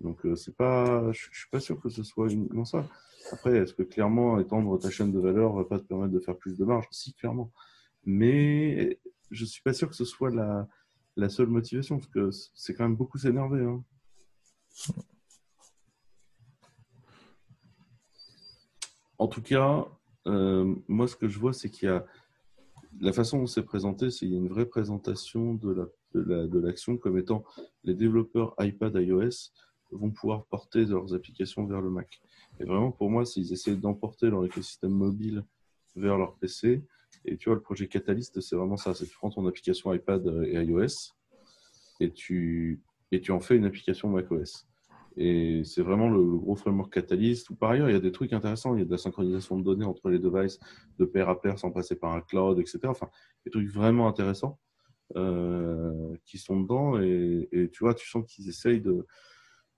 Donc, euh, pas, je, ne suis pas sûr que ce soit uniquement ça. Après, est-ce que clairement étendre ta chaîne de valeur va pas te permettre de faire plus de marge? Si, clairement. Mais je suis pas sûr que ce soit la, la seule motivation, parce que c'est quand même beaucoup s'énerver. Hein. En tout cas, euh, moi, ce que je vois, c'est qu'il y a la façon dont c'est présenté, c'est une vraie présentation de l'action comme étant les développeurs iPad iOS vont pouvoir porter leurs applications vers le Mac. Et vraiment, pour moi, s'ils essaient d'emporter leur écosystème mobile vers leur PC, et tu vois, le projet Catalyst, c'est vraiment ça. C'est tu prends ton application iPad et iOS et tu, et tu en fais une application macOS. Et c'est vraiment le, gros framework Catalyst. Par ailleurs, il y a des trucs intéressants. Il y a de la synchronisation de données entre les devices, de pair à pair sans passer par un cloud, etc. Enfin, des trucs vraiment intéressants euh, qui sont dedans. Et, tu vois, tu sens qu'ils essayent de,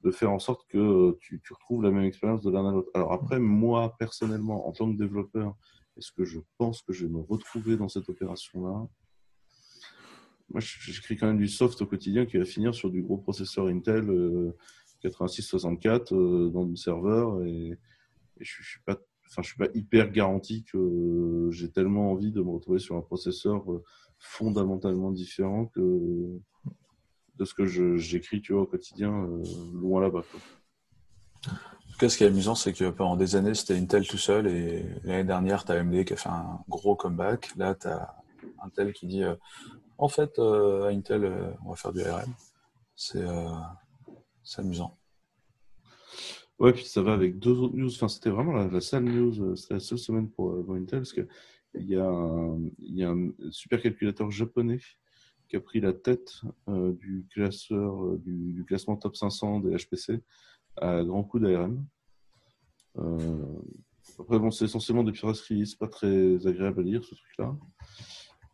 de, faire en sorte que tu, tu retrouves la même expérience de l'un à l'autre. Alors après, moi, personnellement, en tant que développeur, est-ce que je pense que je vais me retrouver dans cette opération-là? Moi, j'écris quand même du soft au quotidien qui va finir sur du gros processeur Intel. Euh, 86-64 euh, dans le serveur et, je, je suis pas enfin je suis pas hyper garanti que j'ai tellement envie de me retrouver sur un processeur euh, fondamentalement différent de ce que j'écris au quotidien euh, loin là-bas. Tout cas, ce qui est amusant, c'est que pendant des années, c'était Intel tout seul et l'année dernière, tu as AMD qui a fait un gros comeback. Là, tu as Intel qui dit en fait, à Intel, on va faire du ARM. C'est c'est amusant. Ouais, puis ça va avec deux autres news. Enfin, c'était vraiment la, seule news, euh, c'était la seule semaine pour, euh, Intel, parce qu'il y, a un, y a un supercalculateur japonais qui a pris la tête euh, du classeur du, classement top 500 des HPC à grand coup d'ARM. après, bon, c'est essentiellement des pirateries, c'est pas très agréable à lire ce truc-là.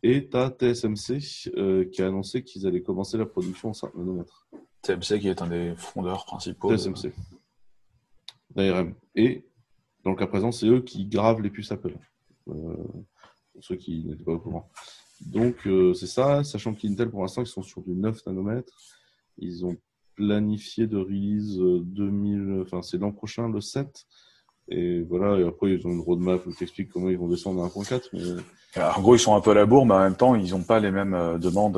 Et tu as TSMC qui a annoncé qu'ils allaient commencer la production en 5 nanomètres. TMC qui est un des fondeurs principaux. TSMC. D'ARM. Et dans le cas présent, c'est eux qui gravent les puces Apple. Euh, pour ceux qui n'étaient pas au courant. Donc, euh, c'est ça, sachant qu'Intel, pour l'instant, ils sont sur du 9 nanomètres. Ils ont planifié de release 2000, euh, enfin, c'est l'an prochain, le 7. Et voilà, et après, ils ont une roadmap qui explique comment ils vont descendre à 1.4. Mais... en gros, ils sont un peu à la bourre, mais en même temps, ils n'ont pas les mêmes demandes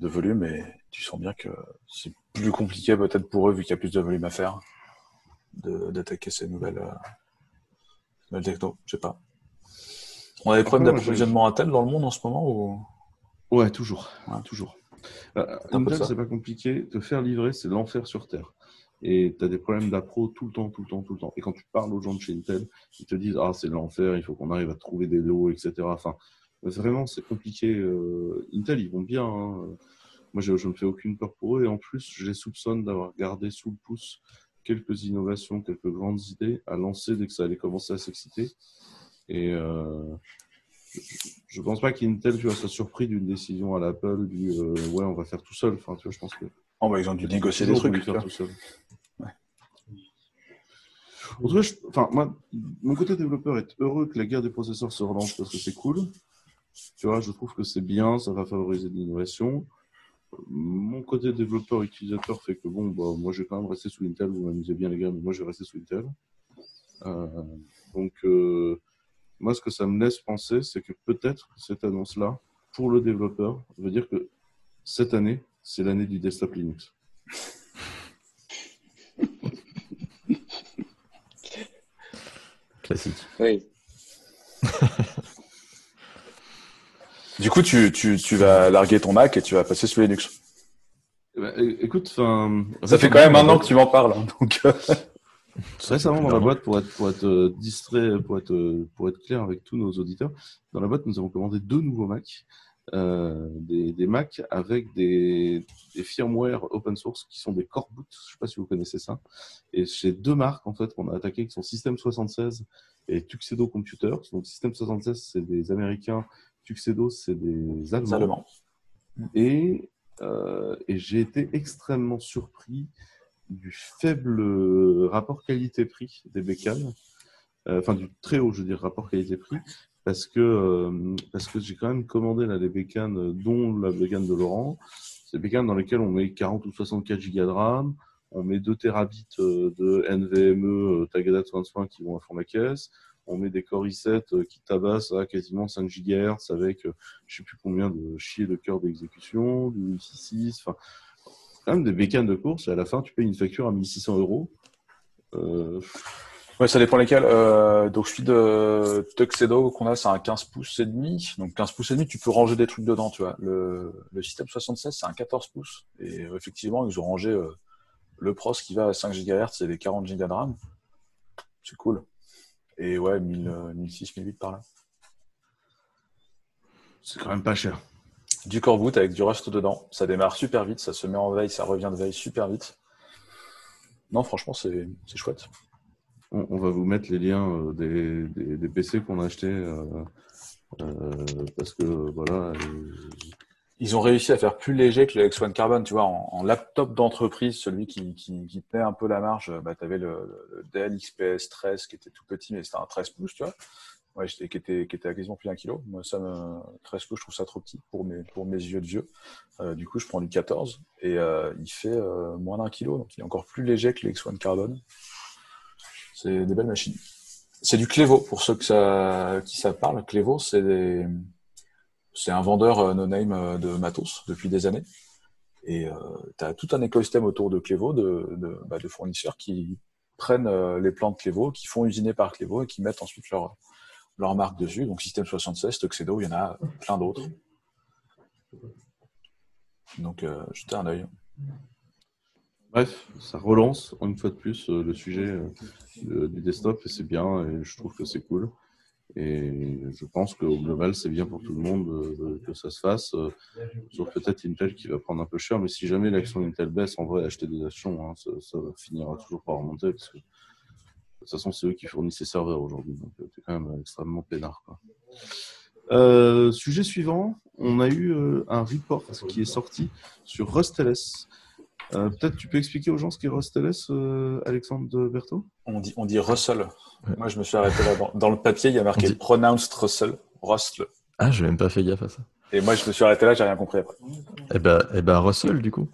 de volume et tu sens bien que c'est plus compliqué peut-être pour eux vu qu'il y a plus de volume à faire d'attaquer ces nouvelles, euh, nouvelles techno. Je sais pas. On a des problèmes d'approvisionnement à tel dans le monde en ce moment ou? Ouais, toujours, toujours. Euh, c'est pas compliqué. Te faire livrer, c'est l'enfer sur terre. Et tu as des problèmes d'appro tout le temps, tout le temps, tout le temps. Et quand tu parles aux gens de chez Intel, ils te disent Ah, c'est l'enfer, il faut qu'on arrive à trouver des lots, etc. Enfin, vraiment, c'est compliqué. Euh, Intel, ils vont bien. Hein. Moi, je ne fais aucune peur pour eux. Et en plus, je les soupçonne d'avoir gardé sous le pouce quelques innovations, quelques grandes idées à lancer dès que ça allait commencer à s'exciter. Et euh, je ne pense pas qu'Intel tu vois, soit surpris d'une décision à l'Apple du euh, ouais, on va faire tout seul. Enfin, tu vois, je pense que. Oh, bah, ils ont dû négocier des trucs. Faire tout seul. En tout cas, enfin, moi, mon côté développeur est heureux que la guerre des processeurs se relance parce que c'est cool. Tu vois, je trouve que c'est bien, ça va favoriser l'innovation. Mon côté développeur utilisateur fait que bon, bah, moi je vais quand même rester sous Intel. Vous m'amusez bien les gars, mais moi je vais rester sous Intel. Euh, donc, euh, moi ce que ça me laisse penser, c'est que peut-être cette annonce-là, pour le développeur, veut dire que cette année, c'est l'année du desktop Linux. Classique. Oui. Du coup, tu, tu, tu vas larguer ton Mac et tu vas passer sous Linux. Eh ben, écoute. Ça fait quand même un an que tu m'en parles. Hein, donc... Récemment, dans la boîte, pour être, pour être euh, distrait, pour être, euh, pour être clair avec tous nos auditeurs, dans la boîte, nous avons commandé deux nouveaux Macs. Euh, des, des Macs avec des, des firmware open source qui sont des core boot. Je sais pas si vous connaissez ça. Et c'est deux marques en fait qu'on a attaqué qui sont System 76 et Tuxedo Computers. Donc System 76 c'est des Américains Tuxedo, c'est des Allemands. Et, euh, et j'ai été extrêmement surpris du faible rapport qualité-prix des bécanes, enfin du très haut, je veux dire, rapport qualité-prix, parce que, parce que j'ai quand même commandé là, des bécanes, dont la bécane de Laurent. C'est des bécanes dans lesquelles on met 40 ou 64 Go de RAM, on met 2 terabits de NVMe Tagada 25 qui vont à fond la caisse, on met des Core i7 euh, qui tabassent à quasiment 5 GHz avec je euh, je sais plus combien de chier de cœur d'exécution, du 6 enfin, des bécanes de course et à la fin tu payes une facture à 1600 euros. Euh... Ouais, ça dépend lesquels. donc, celui de Tuxedo qu'on a, c'est un 15 pouces et demi. Donc, 15 pouces et demi, tu peux ranger des trucs dedans, tu vois. Le, système 76, c'est un 14 pouces. Et effectivement, ils ont rangé le Pros qui va à 5 GHz et les 40 Go de RAM. C'est cool. Et ouais, 1006, 1008 par là. C'est quand même pas cher. Du core boot avec du Rust dedans. Ça démarre super vite, ça se met en veille, ça revient de veille super vite. Non, franchement, c'est chouette. On, va vous mettre les liens euh, des, PC qu'on a achetés. Euh, euh, parce que voilà, ils ont réussi à faire plus léger que le X1 Carbon, tu vois, en, laptop d'entreprise, celui qui, qui, qui, tenait un peu la marge, bah, tu avais le, Dell XPS 13 qui était tout petit, mais c'était un 13 pouces, tu vois, ouais, qui, était, qui était à quasiment plus d'un kilo. Moi, ça me, 13 pouces, je trouve ça trop petit pour mes, pour mes yeux de vieux. Euh, du coup, je prends du 14 et euh, il fait euh, moins d'un kilo, donc il est encore plus léger que le X1 Carbon. C'est des belles machines. C'est du Clevo, pour ceux que ça, qui ça parle. Clevo, c'est c'est un vendeur no-name de matos depuis des années. Et tu as tout un écosystème autour de Clevo de, de, bah, fournisseurs qui prennent les plans de Clevo, qui font usiner par Clevo et qui mettent ensuite leur, leur marque dessus. Donc Système 76, Tuxedo, il y en a plein d'autres. Donc euh, jetez un œil. Bref, ça relance une fois de plus le sujet du desktop et c'est bien et je trouve que c'est cool. Et je pense qu'au global, c'est bien pour tout le monde euh, que ça se fasse. Euh, sauf peut-être Intel qui va prendre un peu cher. Mais si jamais l'action Intel baisse, en vrai, acheter des actions, hein, ça, finira toujours par remonter. Parce que toute façon, c'est eux qui fournissent ces serveurs aujourd'hui. Donc, euh, c'est quand même extrêmement peinard. sujet suivant, on a eu un report qui est sorti sur RustLS. Euh, peut-être tu peux expliquer aux gens ce qu'est RustLS, euh, Alexandre de Berthaud? On dit, on dit Russell. Moi, je me suis arrêté là. Dans, le papier, il y a marqué Pronounced Russell. Russell. Ah, je n'ai même pas fait gaffe à ça. Et moi, je me suis arrêté là, j'ai rien compris après. Eh ben, eh ben Russell, du coup.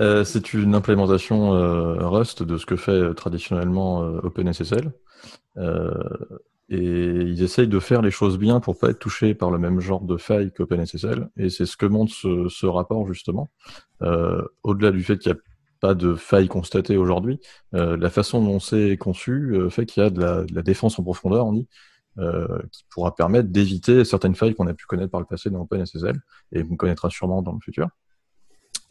Euh, c'est une implémentation Rust de ce que fait traditionnellement OpenSSL. Et ils essayent de faire les choses bien pour pas être touchés par le même genre de faille qu'OpenSSL. Et c'est ce que montre ce, rapport, justement. Euh, Au-delà du fait qu'il n'y a pas de faille constatée aujourd'hui, euh, la façon dont c'est conçu euh, fait qu'il y a de la, de la, défense en profondeur, on dit, euh, qui pourra permettre d'éviter certaines failles qu'on a pu connaître par le passé dans OpenSSL, et qu'on connaîtra sûrement dans le futur.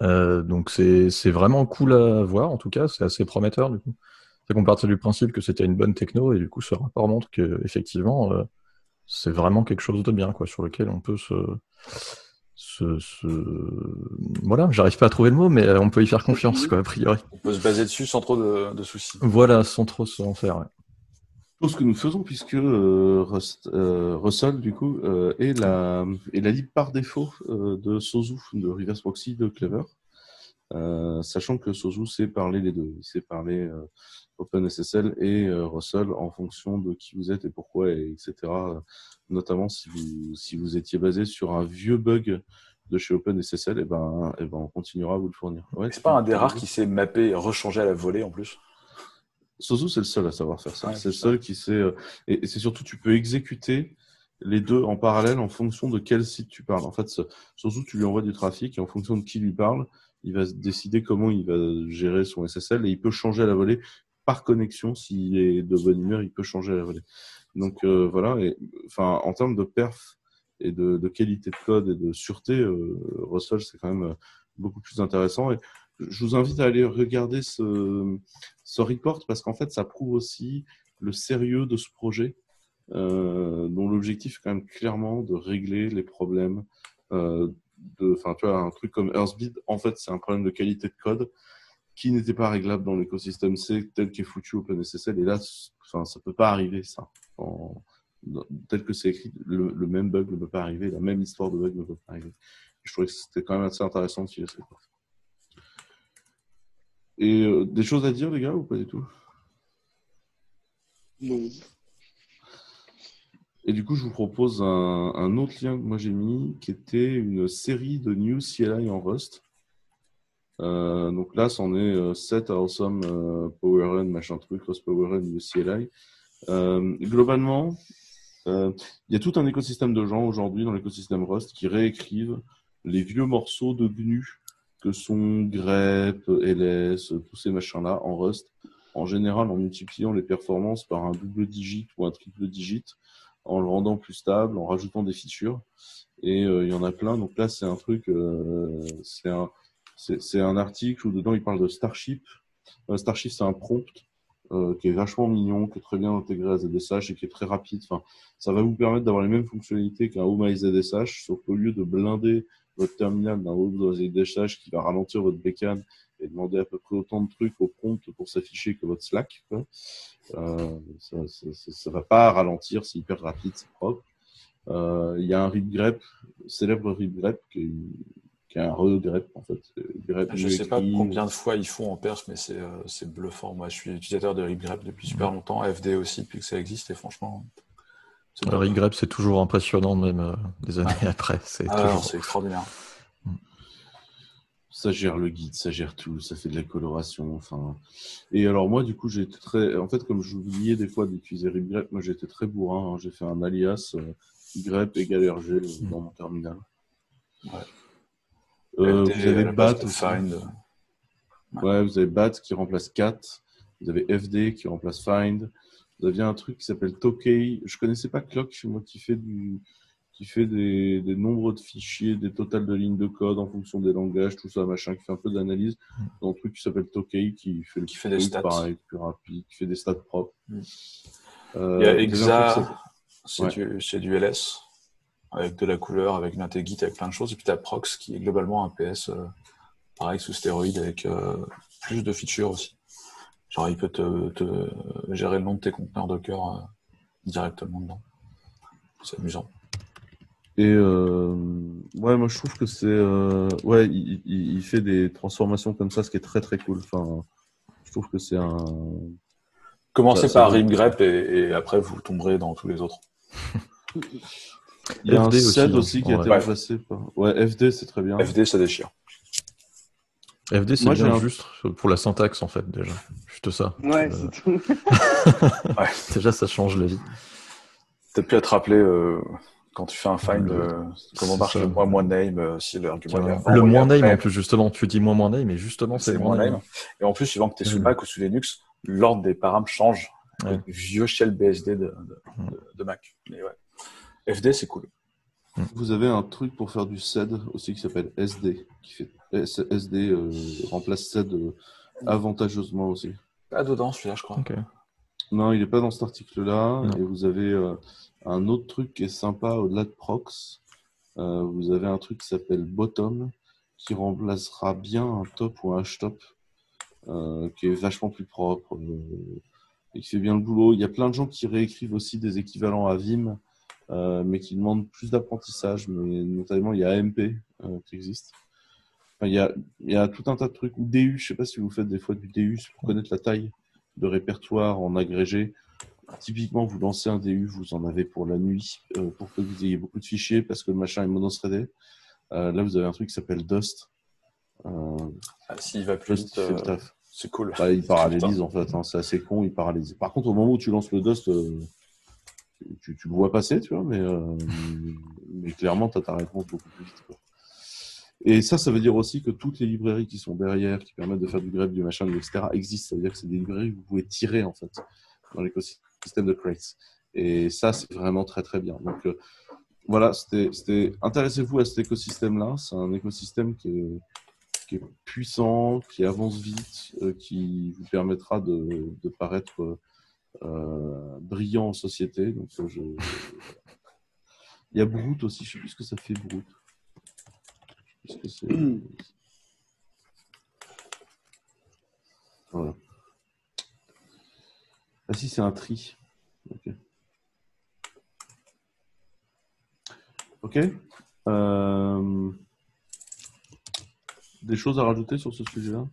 Euh, donc c'est vraiment cool à voir, en tout cas, c'est assez prometteur, du coup. C'est qu'on partait du principe que c'était une bonne techno et du coup ce rapport montre que effectivement euh, c'est vraiment quelque chose de bien quoi sur lequel on peut se... voilà j'arrive pas à trouver le mot mais on peut y faire confiance quoi a priori on peut se baser dessus sans trop de, soucis voilà sans trop s'en faire ouais. Ce que nous faisons puisque euh, euh, Russell du coup est la est la lib par défaut de Sozu de Reverse Proxy de Clever sachant que Sozu sait parler les deux il sait parler OpenSSL et euh, Russell en fonction de qui vous êtes et pourquoi, et etc. Notamment si vous, si vous étiez basé sur un vieux bug de chez OpenSSL, et eh ben, et eh ben on continuera à vous le fournir. Ouais, c'est pas un des rares qui s'est mappé et rechangé à la volée en plus Sozu, c'est le seul à savoir faire ça. c'est le seul qui sait. Euh, et, c'est surtout, tu peux exécuter les deux en parallèle en fonction de quel site tu parles. En fait, Sozu, tu lui envoies du trafic et en fonction de qui lui parle, il va décider comment il va gérer son SSL et il peut changer à la volée par connexion, s'il est de bonne humeur, il peut changer à la volée. Donc euh, voilà, et, enfin, en termes de perf et de, qualité de code et de sûreté, euh, Russell, c'est quand même euh, beaucoup plus intéressant. Et je vous invite à aller regarder ce, ce report parce qu'en fait, ça prouve aussi le sérieux de ce projet, dont l'objectif est quand même clairement de régler les problèmes. enfin, tu vois, un truc comme Earthbeat, en fait, c'est un problème de qualité de code qui n'était pas réglable dans l'écosystème C tel qu'est foutu OpenSSL. Et là, enfin, ça peut pas arriver, ça. tel que c'est écrit, le, même bug ne peut pas arriver, la même histoire de bug ne peut pas arriver. je trouvais que c'était quand même assez intéressant de tirer cette Et euh, des choses à dire, les gars, ou pas du tout? Non. Et du coup, je vous propose un, un autre lien que moi j'ai mis, qui était une série de news CLI en Rust. Euh, donc là, c'en est euh, 7 Awesome euh, Power Run, machin truc, Rust Power Run, News CLI. Euh, globalement, euh, il y a tout un écosystème de gens aujourd'hui dans l'écosystème Rust qui réécrivent les vieux morceaux de GNU que sont grep, ls, tous ces machins-là en Rust, en général en multipliant les performances par un double digit ou un triple digit, en le rendant plus stable, en rajoutant des features. Et euh, il y en a plein. Donc là, c'est un truc, euh, c'est un, c'est un article où dedans il parle de Starship. Euh, Starship, c'est un prompt qui est vachement mignon, qui est très bien intégré à ZSH et qui est très rapide. Enfin, ça va vous permettre d'avoir les mêmes fonctionnalités qu'un Home ZSH, sauf qu'au lieu de blinder votre terminal d'un Home ZSH qui va ralentir votre bécane et demander à peu près autant de trucs au prompt pour s'afficher que votre Slack, quoi. Euh, ça, ça, ça, ça va pas ralentir, c'est hyper rapide, c'est propre. Euh, Il y a un read grep, célèbre read grep qui est, qui est un re-grep en fait. Grep Je mieux sais pas combien de fois ils font en perf, mais c'est euh, c'est bluffant. Moi, je suis utilisateur de RipGrep depuis super longtemps, FD aussi, depuis que ça existe, et franchement, c'est Le regrep, c'est toujours impressionnant, même euh, des années après. C'est Ah, toujours... c'est extraordinaire. Ça gère le guide, ça gère tout, ça fait de la coloration, enfin. Et alors moi, du coup, j'ai été très, en fait, comme j'oubliais des fois d'utiliser regrep, moi j'étais très bourrin. hein. J'ai fait un alias euh, grep égale RG euh, dans mon terminal. Ouais. Euh, FD, vous avez BAT. Find. Ouais, vous avez BAT qui remplace CAT. Vous avez FD qui remplace Find. Vous aviez un truc qui s'appelle Tokay. Je connaissais pas Clock, moi qui fait du, qui fait des, des nombres de fichiers, des totals de lignes de code en fonction des langages, tout ça, machin, qui fait un peu d'analyse. Dans un truc qui s'appelle Tokay, qui fait le Qui fait des stats. pareil, plus rapide, qui fait des stats propres. Mm. Euh, Il y a Exa, c'est Ouais. du, LS, avec de la couleur, avec une intégrite, avec plein de choses. Et puis tu as Prox, qui est globalement un PS, euh, pareil, sous stéroïde, avec euh, plus de features aussi. Genre, il peut te, te gérer le nom de tes conteneurs Docker euh, directement dedans. C'est amusant. Et euh, ouais, moi je trouve que c'est euh, ouais, il, fait des transformations comme ça, ce qui est très très cool. Enfin, je trouve que c'est un Commencez Ça- ça par va. RimGrep et, et après vous tomberez dans tous les autres. Il y a un FD aussi, hein, aussi, qui a été remplacé par. Ouais, FD, c'est très bien. FD, ça déchire. FD, c'est bien un- juste pour la syntaxe, en fait, déjà. Juste ça. Ouais, Euh, c'est tout. déjà, ça change la vie. Peut-être plus à te rappeler euh, quand tu fais un find, Le- euh, comment c'est marche ça. le moins moins name, euh, si l'argument Le ou moins name, en plus, justement. Tu dis moins moins name, mais justement, c'est le moins name. name. Et en plus, suivant que tu es sous. Mac ou sous Linux, l'ordre des paramètres change. Ouais. Avec le vieux shell BSD de, de, de- de Mac. Mais ouais. FD, c'est cool. Vous avez un truc pour faire du SED aussi qui s'appelle SD, qui fait SD euh, remplace SED euh, avantageusement aussi. Pas dedans, celui-là, je crois. Non, il n'est pas dans cet article-là. Et vous avez euh, un autre truc qui est sympa au-delà de Prox. Euh, vous avez un truc qui s'appelle Bottom, qui remplacera bien un top ou un htop, euh, qui est vachement plus propre euh, et qui fait bien le boulot. Il y a plein de gens qui réécrivent aussi des équivalents à Vim, euh, mais qui demandent plus d'apprentissage. Mais notamment, il y a AMP euh, qui existe. Enfin, il, y a, il y a tout un tas de trucs. Ou DU, je sais pas si vous faites des fois du DU pour connaître la taille de répertoire en agrégé. Typiquement, vous lancez un DU, vous en avez pour la nuit, euh, pour que vous ayez beaucoup de fichiers, parce que le machin est monothreadé. Euh, là, vous avez un truc qui s'appelle Dust. Euh, Ah, S'il va plus Dust vite, euh, c'est cool. Bah, il paralyse Putain. en fait, hein. c'est assez con, il paralyse. Par contre, au moment où tu lances le Dust, euh, tu, le vois passer, tu vois, mais, euh, clairement, tu as ta réponse beaucoup plus vite. Et ça, ça veut dire aussi que toutes les librairies qui sont derrière, qui permettent de faire du grep, du machin, etc., existent. Ça veut dire que c'est des librairies que vous pouvez tirer en fait dans l'écosystème de Crates. Et ça, c'est vraiment très très bien. Donc euh, voilà, c'était, intéressez-vous à cet écosystème-là. C'est un écosystème qui est, puissant, qui avance vite, euh, qui vous permettra de, paraître brillant en société. Donc, euh. Il y a Brute aussi, je sais plus ce que ça fait c'est. Voilà. Ah si, c'est un tri. Ok. Ok. Euh, Des choses à rajouter sur ce sujet-là?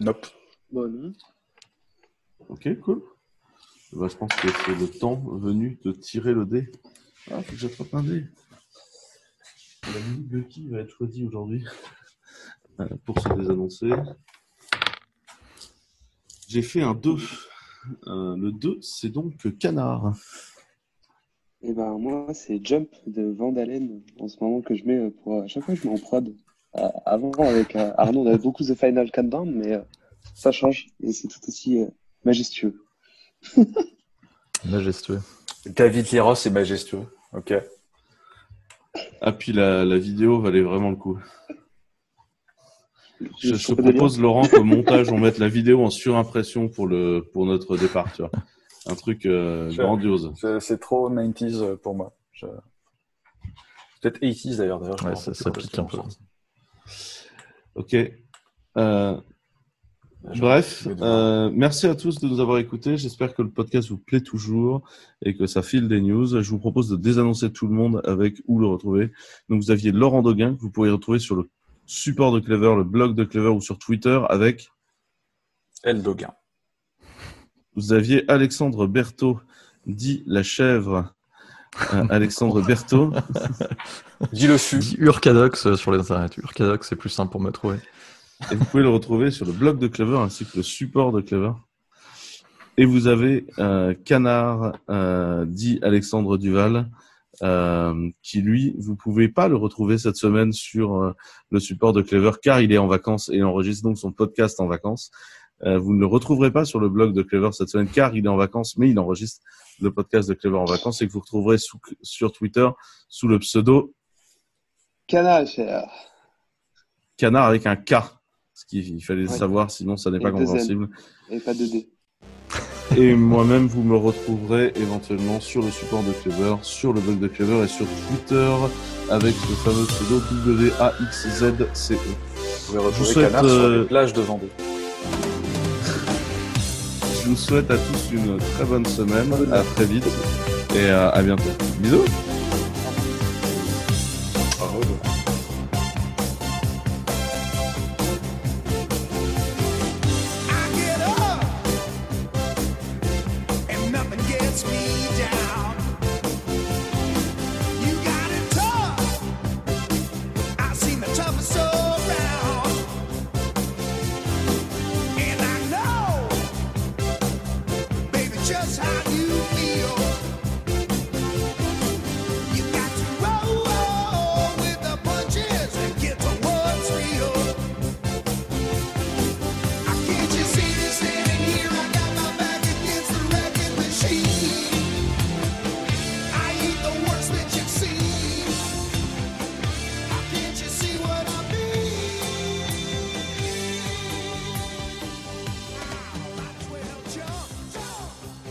Nope. Bon, non. Ok, cool. Bah, je pense que c'est le temps venu de tirer le dé. Ah, faut que j'attrape un dé. La mini Bucky va être choisie aujourd'hui euh, pour se désannoncer. J'ai fait un 2. Euh, le 2, c'est donc canard. Et ben moi, c'est Jump de Vandalen en ce moment que je mets euh, pour à chaque fois que je mets en prod. Euh, avant, avec euh, Arnaud, on avait beaucoup The Final Countdown, mais euh, ça change et c'est tout aussi euh, majestueux. Majestueux. David Liros est majestueux. Ok. Ah, puis la, la vidéo valait vraiment le coup. Je, je te propose, Laurent, qu'au montage, on mette la vidéo en surimpression pour, le, pour notre départ. Tu vois. Un truc euh, grandiose. C'est trop 90s pour moi. Je- Peut-être 80s d'ailleurs. Ouais, ça- pique un peu. Ok. Euh, Bref, euh, merci à tous de nous avoir écoutés. J'espère que le podcast vous plaît toujours et que ça file des news. Je vous propose de désannoncer tout le monde avec où le retrouver. Donc vous aviez Laurent Doguin que vous pourriez retrouver sur le support de Clever, le blog de Clever ou sur Twitter avec. El Doguin. Vous aviez Alexandre Berthaud, dit la chèvre. Euh, Alexandre Berthaud. Dis le fût. Dis Urcadox euh, sur les internets. Urcadox, c'est plus simple pour me trouver. Et vous pouvez le retrouver sur le blog de Clever ainsi que le support de Clever. Et vous avez euh, Canard, euh, dit Alexandre Duval, euh, qui lui, vous pouvez pas le retrouver cette semaine sur euh, le support de Clever car il est en vacances et il enregistre donc son podcast en vacances. Euh, vous ne le retrouverez pas sur le blog de Clever cette semaine car il est en vacances, mais il enregistre le podcast de Clever en vacances et que vous retrouverez sous- sur Twitter sous le pseudo Canal, cher. Canard avec un K. Ce qu'il il fallait Ouais. savoir, sinon ça n'est pas compréhensible. Et pas de dé. Et moi-même, vous me retrouverez éventuellement sur le support de Clever, sur le blog de Clever et sur Twitter avec le fameux pseudo WAXZCE. Vous pouvez retrouver souhaite, Canard sur euh, les plages de Vendée. Vous souhaite à tous une très bonne semaine, à très vite et à, à bientôt. Bisous